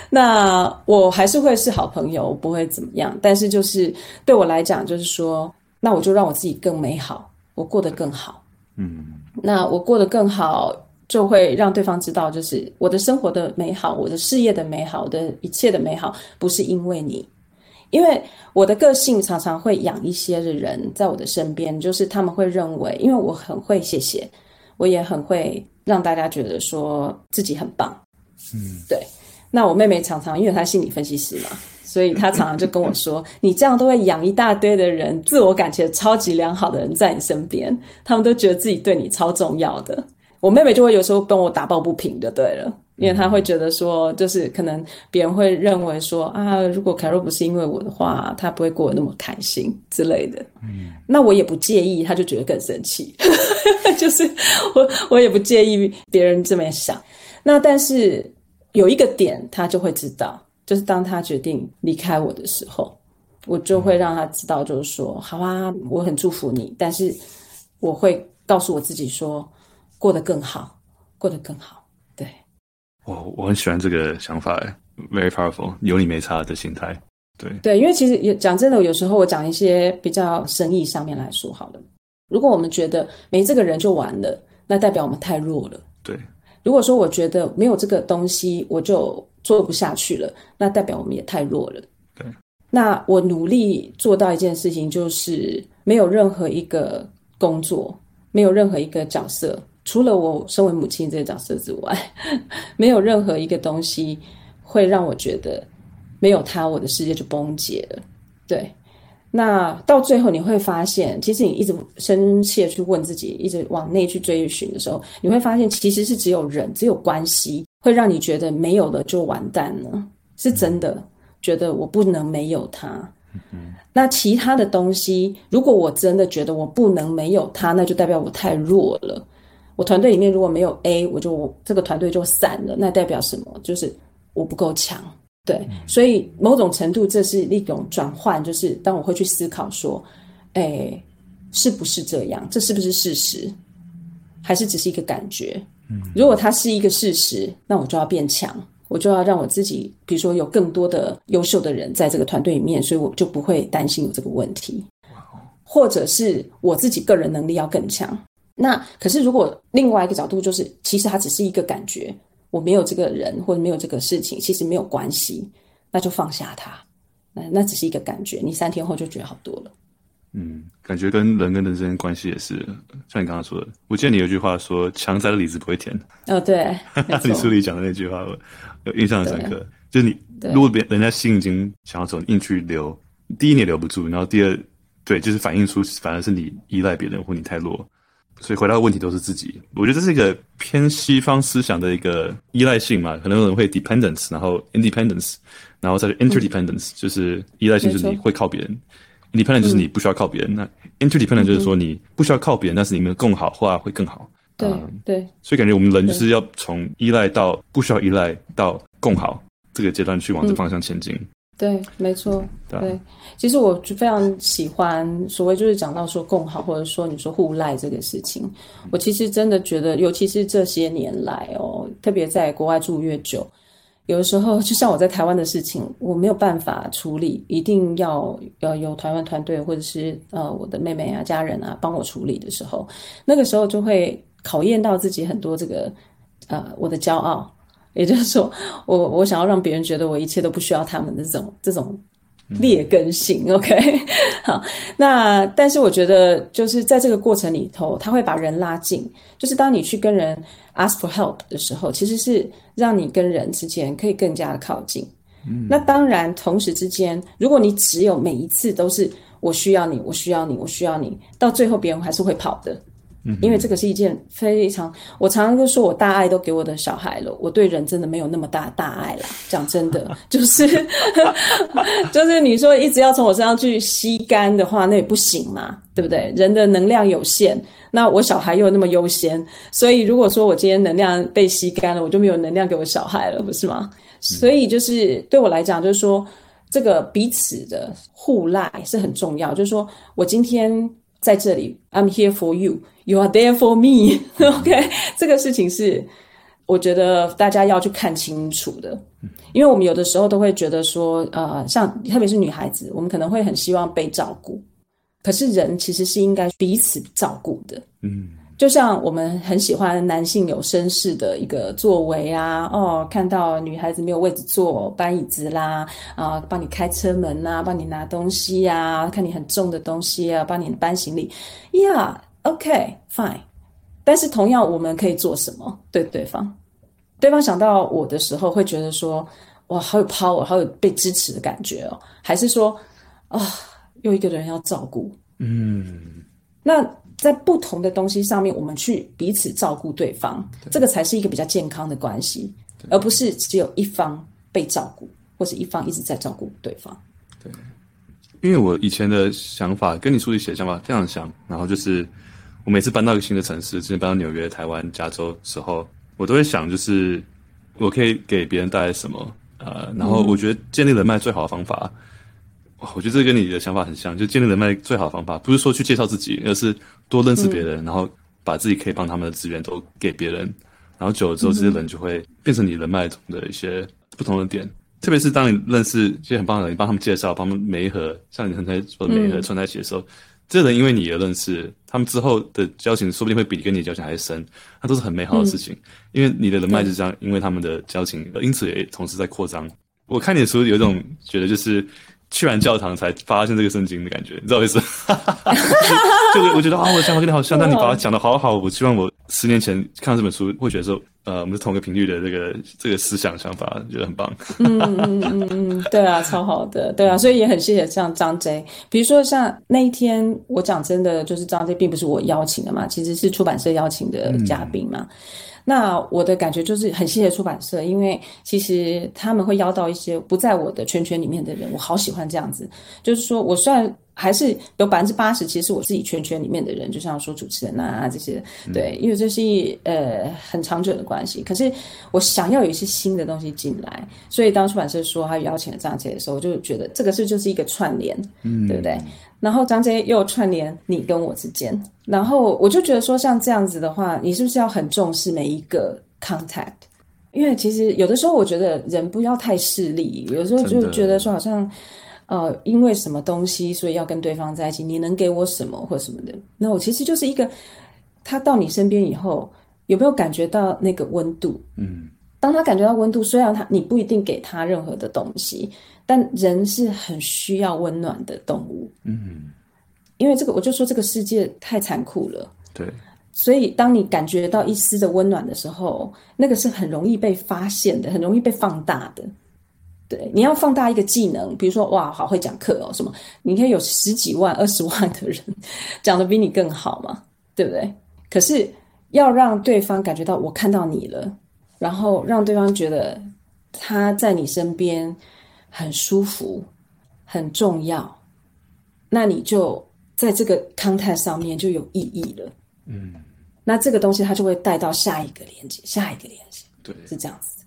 那我还是会是好朋友，我不会怎么样。但是就是对我来讲，就是说，那我就让我自己更美好，我过得更好。嗯，那我过得更好，就会让对方知道，就是我的生活的美好，我的事业的美好，我的一切的美好，不是因为你，因为我的个性常常会养一些的人在我的身边，就是他们会认为，因为我很会谢谢，我也很会让大家觉得说自己很棒。嗯，对。那我妹妹常常，因为她心理分析师嘛，所以她常常就跟我说：“你这样都会养一大堆的人，自我感觉超级良好的人在你身边，他们都觉得自己对你超重要的。”我妹妹就会有时候跟我打抱不平的，对了，因为她会觉得说，就是可能别人会认为说啊，如果凯若不是因为我的话，她不会过得那么开心之类的。嗯，那我也不介意，她就觉得更生气，就是我我也不介意别人这么想。那但是。有一个点，他就会知道，就是当他决定离开我的时候，我就会让他知道，就是说，好啊，我很祝福你，但是我会告诉我自己说，过得更好，过得更好。对，我我很喜欢这个想法，very powerful，有你没差的心态。对对，因为其实也讲真的，有时候我讲一些比较生意上面来说好了，如果我们觉得没这个人就完了，那代表我们太弱了。对。如果说我觉得没有这个东西，我就做不下去了，那代表我们也太弱了。对，那我努力做到一件事情，就是没有任何一个工作，没有任何一个角色，除了我身为母亲这个角色之外，没有任何一个东西会让我觉得没有他，我的世界就崩解了。对。那到最后你会发现，其实你一直深切去问自己，一直往内去追寻的时候，你会发现其实是只有人，只有关系会让你觉得没有了就完蛋了，是真的觉得我不能没有他。嗯。那其他的东西，如果我真的觉得我不能没有他，那就代表我太弱了。我团队里面如果没有 A，我就这个团队就散了，那代表什么？就是我不够强。对，所以某种程度这是一种转换，就是当我会去思考说，哎，是不是这样？这是不是事实？还是只是一个感觉？嗯，如果它是一个事实，那我就要变强，我就要让我自己，比如说有更多的优秀的人在这个团队里面，所以我就不会担心有这个问题。或者是我自己个人能力要更强。那可是如果另外一个角度就是，其实它只是一个感觉。我没有这个人，或者没有这个事情，其实没有关系，那就放下它。那那只是一个感觉，你三天后就觉得好多了。嗯，感觉跟人跟人之间关系也是，像你刚刚说的，我记得你有句话说：“强摘的李子不会甜。”哦，对，你 书里讲的那句话，我有印象很深刻。就是你如果别人家心已经想要走，硬去留，第一你留不住，然后第二，对，就是反映出反而是你依赖别人，或你太弱。所以回答的问题都是自己，我觉得这是一个偏西方思想的一个依赖性嘛，可能有人会 dependence，然后 independence，然后再 interdependence，、嗯、就是依赖性就是你会靠别人。independent 就是你不需要靠别人，嗯、那 interdependent 就是说你不需要靠别人，嗯、但是你们更好，话会更好。对、嗯、对，所以感觉我们人就是要从依赖到不需要依赖到共好这个阶段去往这方向前进。嗯对，没错。对，对，其实我就非常喜欢所谓就是讲到说共好，或者说你说互赖这个事情。我其实真的觉得，尤其是这些年来哦，特别在国外住越久，有的时候就像我在台湾的事情，我没有办法处理，一定要要有台湾团队或者是呃我的妹妹啊、家人啊帮我处理的时候，那个时候就会考验到自己很多这个呃我的骄傲。也就是说，我我想要让别人觉得我一切都不需要他们的这种这种劣根性。嗯、OK，好，那但是我觉得就是在这个过程里头，他会把人拉近。就是当你去跟人 ask for help 的时候，其实是让你跟人之间可以更加的靠近。嗯，那当然，同时之间，如果你只有每一次都是我需要你，我需要你，我需要你，到最后别人还是会跑的。因为这个是一件非常，我常常都说我大爱都给我的小孩了，我对人真的没有那么大大爱啦。讲真的，就是 就是你说一直要从我身上去吸干的话，那也不行嘛，对不对？人的能量有限，那我小孩又那么优先，所以如果说我今天能量被吸干了，我就没有能量给我小孩了，不是吗？所以就是对我来讲，就是说这个彼此的互赖是很重要，就是说我今天。在这里，I'm here for you. You are there for me. OK，这个事情是我觉得大家要去看清楚的，因为我们有的时候都会觉得说，呃，像特别是女孩子，我们可能会很希望被照顾，可是人其实是应该彼此照顾的。嗯。就像我们很喜欢男性有绅士的一个作为啊，哦，看到女孩子没有位置坐，搬椅子啦，啊，帮你开车门呐、啊，帮你拿东西呀、啊，看你很重的东西啊，帮你搬行李，Yeah，OK，Fine。但是同样，我们可以做什么？对对方，对方想到我的时候，会觉得说，哇，好有 power，好有被支持的感觉哦，还是说，啊、哦，又一个人要照顾，嗯，那。在不同的东西上面，我们去彼此照顾对方，对这个才是一个比较健康的关系，而不是只有一方被照顾，或者一方一直在照顾对方。对，因为我以前的想法跟你书里写的想法非常像，然后就是我每次搬到一个新的城市，之前搬到纽约、台湾、加州的时候，我都会想，就是我可以给别人带来什么？呃，然后我觉得建立人脉最好的方法。嗯我觉得这跟你的想法很像，就建立人脉最好的方法，不是说去介绍自己，而是多认识别人，嗯、然后把自己可以帮他们的资源都给别人，然后久了之后，这些人就会变成你人脉中的一些不同的点。嗯、特别是当你认识一些很棒的人，你帮他们介绍，帮他们媒合，像你刚才说的媒合串在一起的时候，嗯、这人因为你而认识，他们之后的交情说不定会比你跟你的交情还深，那都是很美好的事情。嗯、因为你的人脉就这样，因为他们的交情，因此也同时在扩张。我看你的书有一种觉得就是。去完教堂才发现这个圣经的感觉，你知道意思？就我觉得啊，我的想法跟你好像，但你把它讲得好好。我希望我十年前看到这本书，会觉得说，呃，我们是同一个频率的这个这个思想想法，觉得很棒。嗯嗯嗯嗯嗯，对啊，超好的，对啊，所以也很谢谢像张 J。比如说像那一天，我讲真的，就是张 J 并不是我邀请的嘛，其实是出版社邀请的嘉宾嘛。那我的感觉就是很谢谢出版社，因为其实他们会邀到一些不在我的圈圈里面的人，我好喜欢这样子。就是说我虽然还是有百分之八十，其实是我自己圈圈里面的人，就像说主持人啊这些，对，因为这是一呃很长久的关系。可是我想要有一些新的东西进来，所以当出版社说他邀请了张杰的时候，我就觉得这个是就是一个串联，嗯，对不对？然后张杰又串联你跟我之间，然后我就觉得说，像这样子的话，你是不是要很重视每一个 contact？因为其实有的时候，我觉得人不要太势利，有时候就觉得说，好像呃，因为什么东西，所以要跟对方在一起，你能给我什么或什么的？那我其实就是一个，他到你身边以后，有没有感觉到那个温度？嗯，当他感觉到温度，虽然他你不一定给他任何的东西。但人是很需要温暖的动物，嗯，因为这个，我就说这个世界太残酷了，对，所以当你感觉到一丝的温暖的时候，那个是很容易被发现的，很容易被放大的。对，你要放大一个技能，比如说哇，好会讲课哦，什么，你可以有十几万、二十万的人讲的比你更好嘛，对不对？可是要让对方感觉到我看到你了，然后让对方觉得他在你身边。很舒服，很重要。那你就在这个 content 上面就有意义了。嗯，那这个东西它就会带到下一个连接，下一个连接，对，是这样子。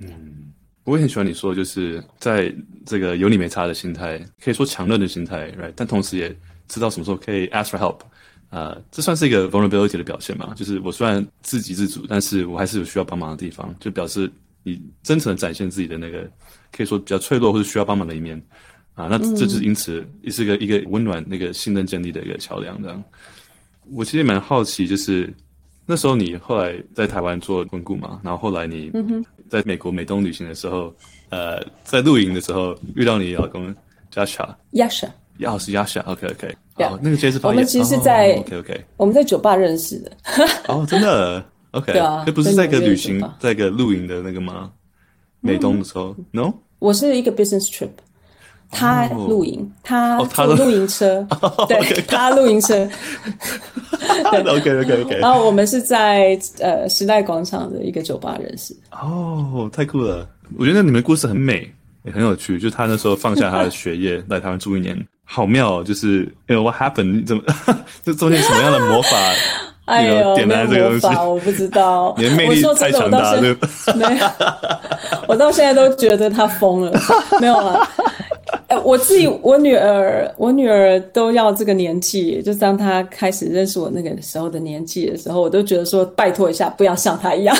嗯，我也很喜欢你说，就是在这个有你没差的心态，可以说强韧的心态，right？但同时也知道什么时候可以 ask for help。啊、呃，这算是一个 vulnerability 的表现嘛？就是我虽然自给自足，但是我还是有需要帮忙的地方，就表示你真诚的展现自己的那个，可以说比较脆弱或者需要帮忙的一面啊。那这就是因此也是一个一个温暖那个信任建立的一个桥梁。这样，我其实也蛮好奇，就是那时候你后来在台湾做婚顾嘛，然后后来你在美国美东旅行的时候，呃，在露营的时候遇到你老公要是 Jascha，OK OK，哦，那个其实是我们其实是在 OK OK，我们在酒吧认识的。哦，真的 OK，对啊，这不是在一个旅行，在一个露营的那个吗？美东的时候，No，我是一个 business trip，他露营，他坐露营车，对，他露营车。对 OK OK OK，然后我们是在呃时代广场的一个酒吧认识。哦，太酷了！我觉得你们故事很美，也很有趣。就他那时候放下他的学业来台湾住一年。好妙哦！就是哎，What happened？怎么 这中间什么样的魔法？哎呦，点燃这个东西，我不知道。你的魅力太强大了。没有，我到现在都觉得他疯了。没有了，哎，我自己，我女儿，我女儿都要这个年纪，就当她开始认识我那个时候的年纪的时候，我都觉得说，拜托一下，不要像她一样。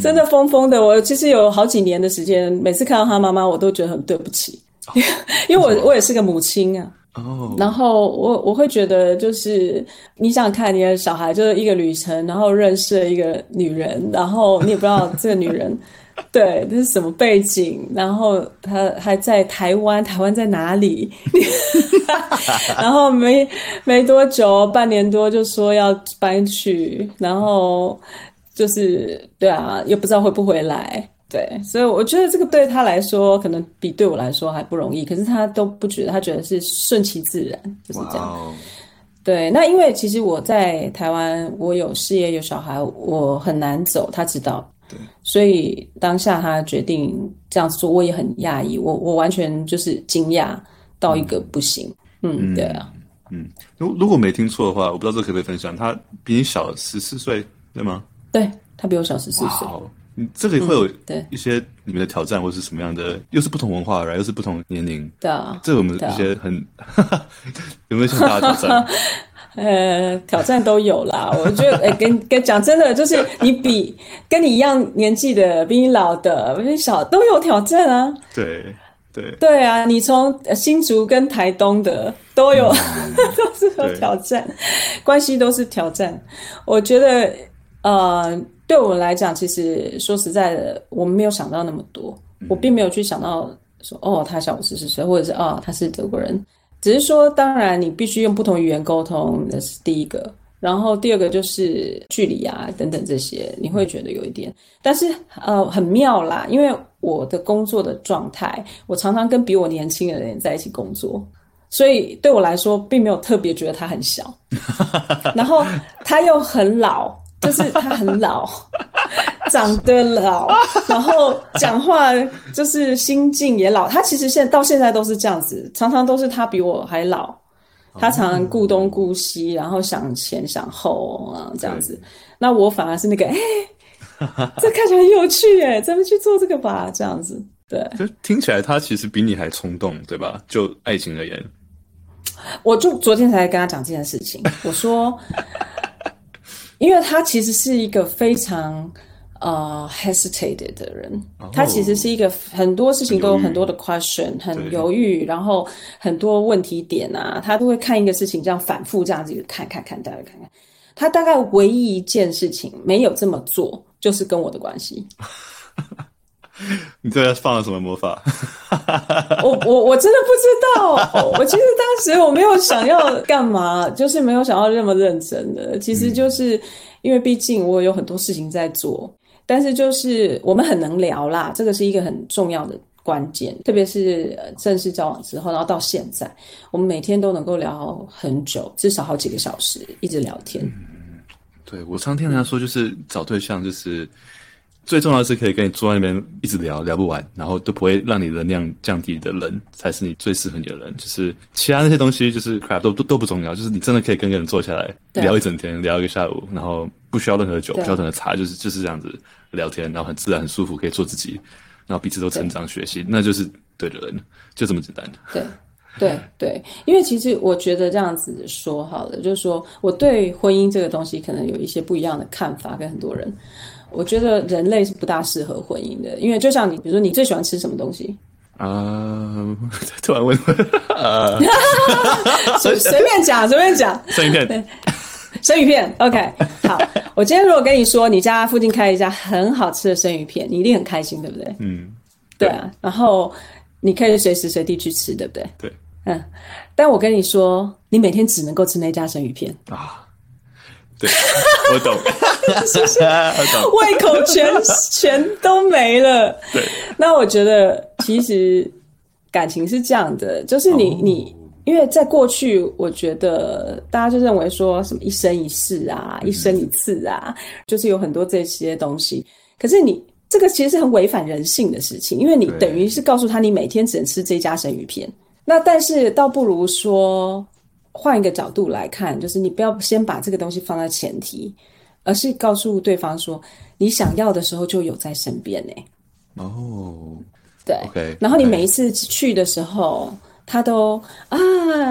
真的疯疯的，我其实有好几年的时间，每次看到他妈妈，我都觉得很对不起，因为我我也是个母亲啊。哦。然后我我会觉得，就是你想看你的小孩，就是一个旅程，然后认识了一个女人，然后你也不知道这个女人 对这是什么背景，然后她还在台湾，台湾在哪里？然后没没多久，半年多就说要搬去，然后。就是对啊，也不知道回不回来，对，所以我觉得这个对他来说可能比对我来说还不容易，可是他都不觉得，他觉得是顺其自然，就是这样。Wow. 对，那因为其实我在台湾，我有事业有小孩，我很难走，他知道，对，所以当下他决定这样子做，我也很讶异，我我完全就是惊讶到一个不行，嗯，嗯对啊，嗯，如如果没听错的话，我不知道这可不可以分享，他比你小十四岁，对吗？对，他比我小十四岁。嗯，这里会有对一些你们的挑战，或是什么样的？又是不同文化，然后又是不同年龄。对啊，这我们一些很 有没有挑战？呃，挑战都有啦。我觉得，哎，跟跟讲真的，就是你比跟你一样年纪的，比你老的，比你小都有挑战啊。对对对啊，你从新竹跟台东的都有，都是有挑战，关系都是挑战。我觉得。呃，对我们来讲，其实说实在的，我们没有想到那么多。嗯、我并没有去想到说，哦，他小我四十四岁，或者是哦，他是德国人。只是说，当然你必须用不同语言沟通，那是第一个。然后第二个就是距离啊，等等这些，你会觉得有一点。但是呃，很妙啦，因为我的工作的状态，我常常跟比我年轻的人在一起工作，所以对我来说，并没有特别觉得他很小。然后他又很老。就是他很老，长得老，然后讲话就是心境也老。他其实现在到现在都是这样子，常常都是他比我还老。他常常顾东顾西，然后想前想后啊，这样子。那我反而是那个，哎、欸，这看起来很有趣哎，咱们去做这个吧，这样子。对，就听起来他其实比你还冲动，对吧？就爱情而言，我就昨天才跟他讲这件事情，我说。因为他其实是一个非常呃 hesitated 的人，oh, 他其实是一个很多事情都有很多的 question，很犹豫，很犹豫，然后很多问题点啊，他都会看一个事情这样反复这样子看看看，大概看看。他大概唯一一件事情没有这么做，就是跟我的关系。你这放了什么魔法？我我我真的不知道。我其实当时我没有想要干嘛，就是没有想要那么认真的。其实就是因为毕竟我有很多事情在做，但是就是我们很能聊啦，这个是一个很重要的关键。特别是正式交往之后，然后到现在，我们每天都能够聊很久，至少好几个小时，一直聊天。嗯，对，我常听人家说，就是找对象就是。最重要的是可以跟你坐在那边一直聊聊不完，然后都不会让你能量降低的人，才是你最适合你的人。就是其他那些东西，就是 crap 都都都不重要。就是你真的可以跟一个人坐下来聊一整天，聊一个下午，然后不需要任何酒，不需要任何茶，就是就是这样子聊天，然后很自然、很舒服，可以做自己，然后彼此都成长学习，那就是对的人，就这么简单。对。对对，因为其实我觉得这样子说好了，就是说我对婚姻这个东西可能有一些不一样的看法，跟很多人，我觉得人类是不大适合婚姻的，因为就像你，比如说你最喜欢吃什么东西？啊、呃，突然问，呃，随随便讲，随便讲，生鱼片，生鱼片，OK，好，我今天如果跟你说你家附近开了一家很好吃的生鱼片，你一定很开心，对不对？嗯，对啊，然后你可以随时随地去吃，对不对？对。嗯，但我跟你说，你每天只能够吃那家生鱼片啊。对，我懂，是不是？胃口全 全都没了。对，那我觉得其实感情是这样的，就是你、哦、你，因为在过去，我觉得大家就认为说什么一生一世啊，嗯、一生一次啊，就是有很多这些东西。可是你这个其实是很违反人性的事情，因为你等于是告诉他，你每天只能吃这家生鱼片。那但是倒不如说，换一个角度来看，就是你不要先把这个东西放在前提，而是告诉对方说，你想要的时候就有在身边呢。哦，对，okay, 然后你每一次去的时候，他都啊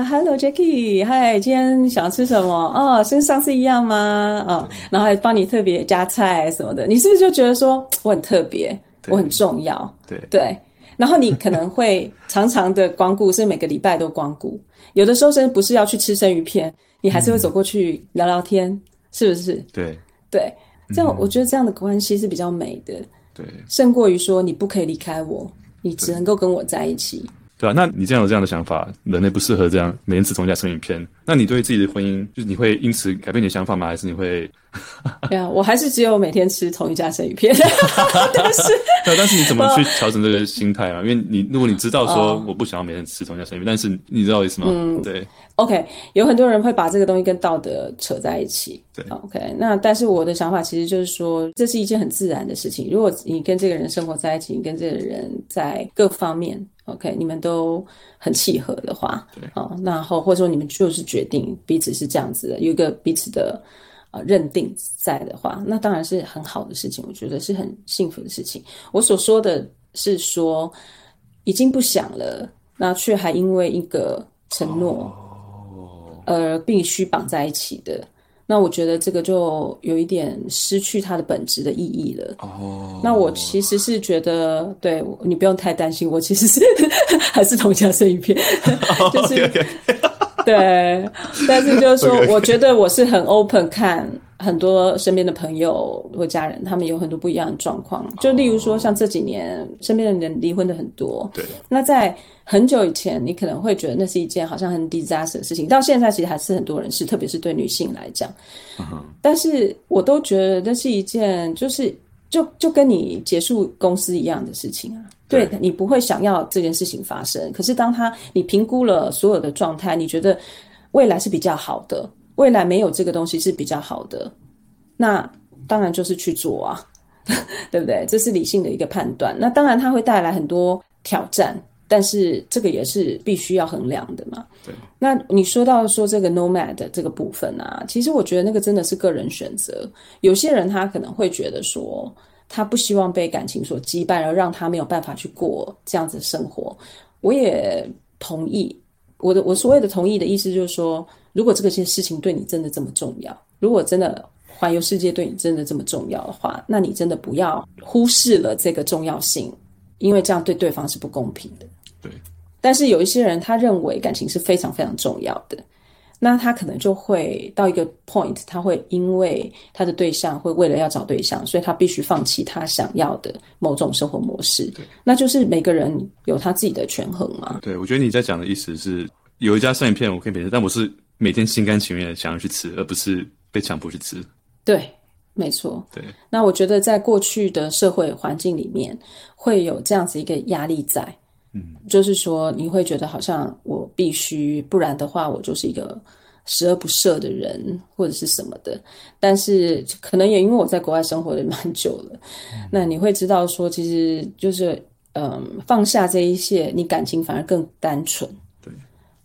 ，Hello Jackie，嗨，今天想吃什么？哦，跟上次一样吗？啊、哦，然后还帮你特别加菜什么的，你是不是就觉得说我很特别，我很重要？对对。然后你可能会常常的光顾，甚至每个礼拜都光顾。有的时候甚至不是要去吃生鱼片，你还是会走过去聊聊天，嗯、是不是？对对，这样我觉得这样的关系是比较美的。对，胜过于说你不可以离开我，你只能够跟我在一起。对啊，那你这样有这样的想法，人类不适合这样每天吃同一家生鱼片。那你对自己的婚姻，就是你会因此改变你的想法吗？还是你会？对啊，我还是只有每天吃同一家生鱼片。但是，对，但是你怎么去调整这个心态啊？因为你如果你知道说我不想要每天吃同一家生鱼片，但是你知道我意思吗？嗯，对。OK，有很多人会把这个东西跟道德扯在一起。对，OK，那但是我的想法其实就是说，这是一件很自然的事情。如果你跟这个人生活在一起，你跟这个人在各方面。OK，你们都很契合的话，对，哦，那后或者说你们就是决定彼此是这样子的，有一个彼此的呃认定在的话，那当然是很好的事情，我觉得是很幸福的事情。我所说的是说，已经不想了，那却还因为一个承诺而必须绑在一起的。那我觉得这个就有一点失去它的本质的意义了。哦、oh.，那我其实是觉得，对你不用太担心，我其实是 还是同一家生一片，oh, 就是 对，但是就是说，我觉得我是很 open 看。很多身边的朋友或家人，他们有很多不一样的状况。就例如说，像这几年身边的人离婚的很多。对。那在很久以前，你可能会觉得那是一件好像很 disaster 的事情。到现在，其实还是很多人是，特别是对女性来讲。嗯。但是我都觉得那是一件，就是就就跟你结束公司一样的事情啊。对，你不会想要这件事情发生。可是当他你评估了所有的状态，你觉得未来是比较好的。未来没有这个东西是比较好的，那当然就是去做啊，对不对？这是理性的一个判断。那当然它会带来很多挑战，但是这个也是必须要衡量的嘛。对。那你说到说这个 nomad 的这个部分啊，其实我觉得那个真的是个人选择。有些人他可能会觉得说，他不希望被感情所羁绊，而让他没有办法去过这样子的生活。我也同意。我的我所谓的同意的意思就是说。如果这个件事情对你真的这么重要，如果真的环游世界对你真的这么重要的话，那你真的不要忽视了这个重要性，因为这样对对方是不公平的。对。但是有一些人他认为感情是非常非常重要的，那他可能就会到一个 point，他会因为他的对象会为了要找对象，所以他必须放弃他想要的某种生活模式。对。那就是每个人有他自己的权衡嘛。对，我觉得你在讲的意思是有一家生鱼片我可以免费，但我是。每天心甘情愿的想要去吃，而不是被强迫去吃。对，没错。对，那我觉得在过去的社会环境里面，会有这样子一个压力在。嗯，就是说你会觉得好像我必须，不然的话我就是一个十恶不赦的人或者是什么的。但是可能也因为我在国外生活的蛮久了，嗯、那你会知道说，其实就是嗯，放下这一切，你感情反而更单纯。对，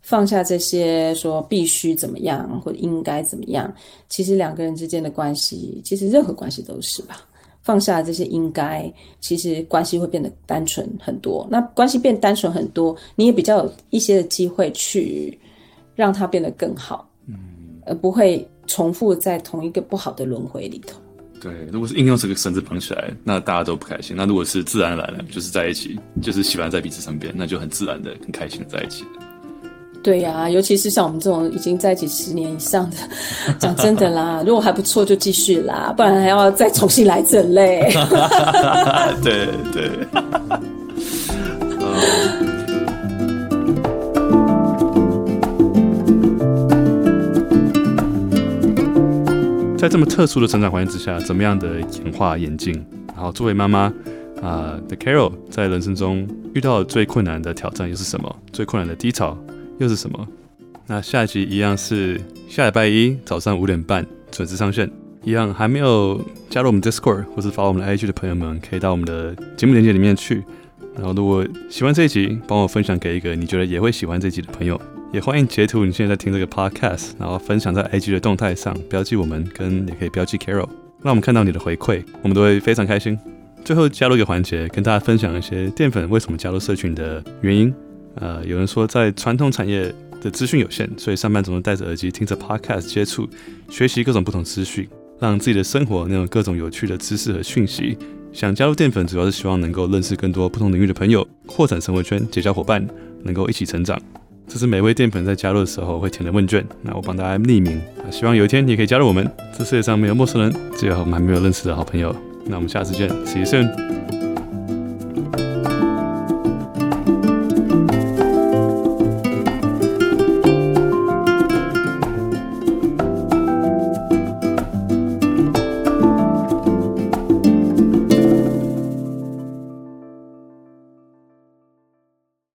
放下这些说必须怎么样或者应该怎么样，其实两个人之间的关系，其实任何关系都是吧。放下这些应该，其实关系会变得单纯很多。那关系变单纯很多，你也比较有一些的机会去让它变得更好，嗯，而不会重复在同一个不好的轮回里头。对，如果是硬用这个绳子绑起来，那大家都不开心。那如果是自然而然的，就是在一起，就是喜欢在彼此身边，那就很自然的、很开心的在一起。对呀、啊，尤其是像我们这种已经在一起十年以上的，讲真的啦，如果还不错就继续啦，不然还要再重新来，这很累。对对。在这么特殊的成长环境之下，怎么样的演化演进？然后作为妈妈啊的 Carol，在人生中遇到最困难的挑战又是什么？最困难的低潮？又是什么？那下一集一样是下礼拜一早上五点半准时上线。一样还没有加入我们 Discord 或是发我们的 IG 的朋友们，可以到我们的节目链接里面去。然后如果喜欢这一集，帮我分享给一个你觉得也会喜欢这一集的朋友。也欢迎截图你现在在听这个 Podcast，然后分享在 IG 的动态上，标记我们，跟也可以标记 Carol，让我们看到你的回馈，我们都会非常开心。最后加入一个环节，跟大家分享一些淀粉为什么加入社群的原因。呃，有人说在传统产业的资讯有限，所以上班总是戴着耳机听着 podcast 接触学习各种不同资讯，让自己的生活能有各种有趣的知识和讯息。想加入淀粉，主要是希望能够认识更多不同领域的朋友，扩展生活圈，结交伙伴，能够一起成长。这是每位淀粉在加入的时候会填的问卷，那我帮大家匿名。希望有一天你可以加入我们。这世界上没有陌生人，只有我们还没有认识的好朋友。那我们下次见，See you soon。